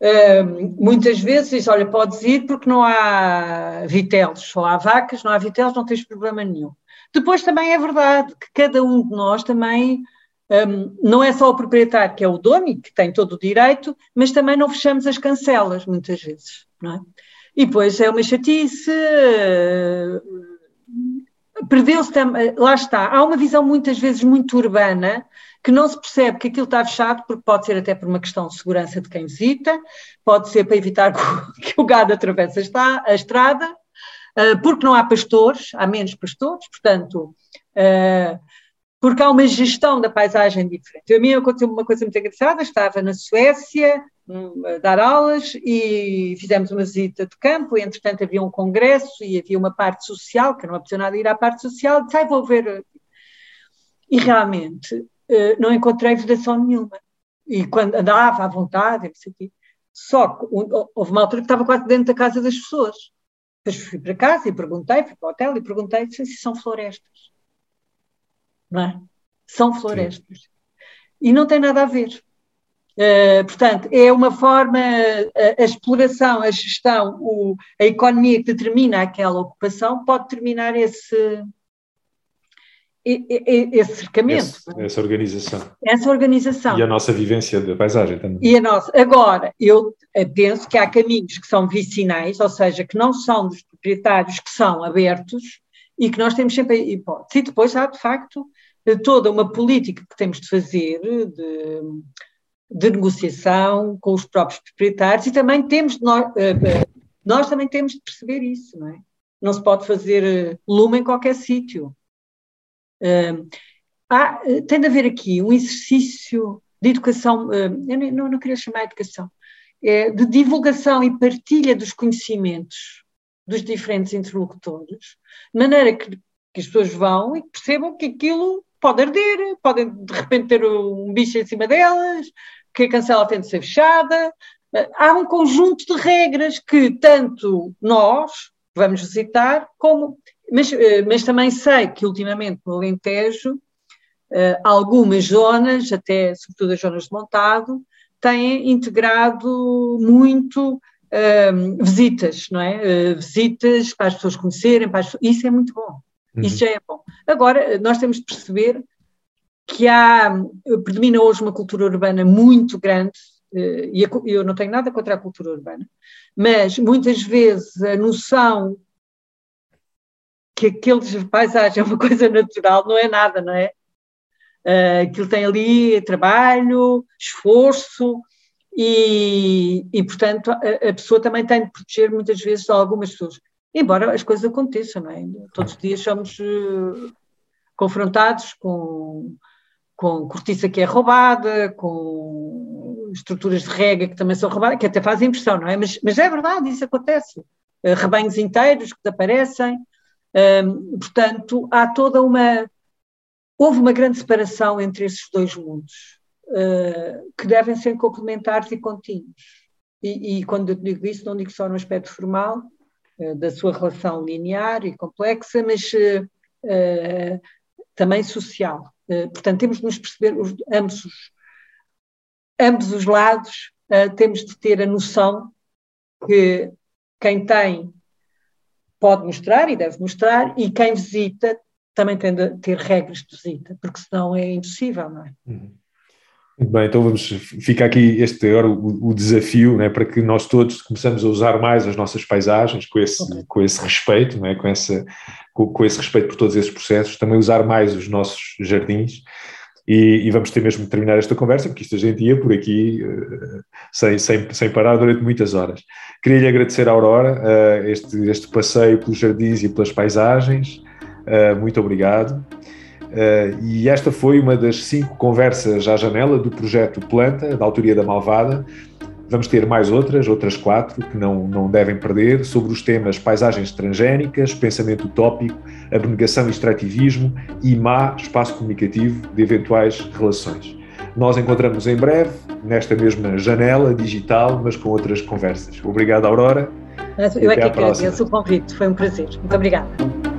Uh, muitas vezes diz, olha, podes ir porque não há vitelos, só há vacas, não há vitelos, não tens problema nenhum. Depois também é verdade que cada um de nós também, um, não é só o proprietário que é o dono e que tem todo o direito, mas também não fechamos as cancelas muitas vezes, não é? E depois é uma chatice, perdeu-se, lá está, há uma visão muitas vezes muito urbana que não se percebe que aquilo está fechado, porque pode ser até por uma questão de segurança de quem visita, pode ser para evitar que o gado atravesse a estrada, eh, porque não há pastores, há menos pastores, portanto, eh, porque há uma gestão da paisagem diferente. A mim aconteceu uma coisa muito engraçada, estava na Suécia, dar aulas e fizemos uma visita de campo, e entretanto havia um congresso e havia uma parte social, que não apeteceu nada ir à parte social, disse, ah, vou ver. E realmente eh, não encontrei vedação nenhuma. e quando andava à vontade, não sei o quê. Só que houve uma altura que estava quase dentro da casa das pessoas. Depois fui para casa e perguntei, fui para o hotel e perguntei se são florestas. Não é? São florestas. Sim. E não tem nada a ver. Uh, portanto, é uma forma, a, a exploração, a gestão, o, a economia que determina aquela ocupação pode determinar esse, esse cercamento. Esse, essa organização. Essa organização. E a nossa vivência da paisagem também. E a nossa. Agora, eu penso que há caminhos que são vicinais, ou seja, que não são dos proprietários, que são abertos e que nós temos sempre a hipótese. E depois há, de facto, toda uma política que temos de fazer de de negociação com os próprios proprietários e também temos, nós, eh, eh, nós também temos de perceber isso, não é? Não se pode fazer eh, lume em qualquer sítio. Há, tem de haver aqui um exercício de educação, eu não, não queria chamar de educação, é de divulgação e partilha dos conhecimentos dos diferentes interlocutores, de maneira que, que as pessoas vão e percebam que aquilo pode arder, podem de repente ter um bicho em cima delas, que a cancela tem de ser fechada. Há um conjunto de regras que tanto nós vamos visitar, como. Mas, eh, mas também sei que ultimamente no Alentejo, eh, algumas zonas, até sobretudo as zonas de montado, têm integrado muito visitas, não é? Visitas para as pessoas conhecerem, para as... isso é muito bom. Uhum. Isso já é bom. Agora, nós temos de perceber que há, predomina hoje uma cultura urbana muito grande, eh, e eu não tenho nada contra a cultura urbana, mas muitas vezes a noção que aquele paisagem é uma coisa natural não é nada, não é? Uh, aquilo tem ali trabalho, esforço, e, e portanto a, a, pessoa também tem de proteger muitas vezes algumas pessoas, embora as coisas aconteçam, não é? Todos os dias somos uh, confrontados com com cortiça que é roubada, com estruturas de rega que também são roubadas, que até fazem impressão, não é? Mas, mas é verdade, isso acontece. Uh, rebanhos inteiros que desaparecem. Um, portanto, há toda uma. Houve uma grande separação entre esses dois mundos, uh, que devem ser complementares e contínuos. E, e, quando eu digo isso, não digo só no aspecto formal, da sua relação linear e complexa, mas também social. Eh, portanto, temos de nos perceber os, ambos, os, ambos os lados, temos de ter a noção que quem tem pode mostrar e deve mostrar, e quem visita também tem de ter regras de visita, porque senão é impossível, não é? Uhum. Muito bem, então vamos, fica aqui este agora o, o, desafio, né, para que nós todos começamos a usar mais as nossas paisagens com esse, com esse respeito, né, com, essa, com, com, esse respeito por todos esses processos, também usar mais os nossos jardins e, e, vamos ter mesmo de terminar esta conversa, porque isto a gente ia por aqui uh, sem, sem, sem parar durante muitas horas. Queria-lhe agradecer à Aurora uh, este, este passeio pelos jardins e pelas paisagens, uh, muito obrigado. Uh, e esta foi uma das cinco conversas à janela do projeto Planta, da autoria da Malvada. Vamos ter mais outras, outras quatro, que não, não devem perder, sobre os temas paisagens transgénicas, pensamento utópico, abnegação e extrativismo e má espaço comunicativo de eventuais relações. Nós encontramos em breve, nesta mesma janela digital, mas com outras conversas. Obrigado, Aurora. Eu é que agradeço o convite, foi um prazer. Muito obrigada.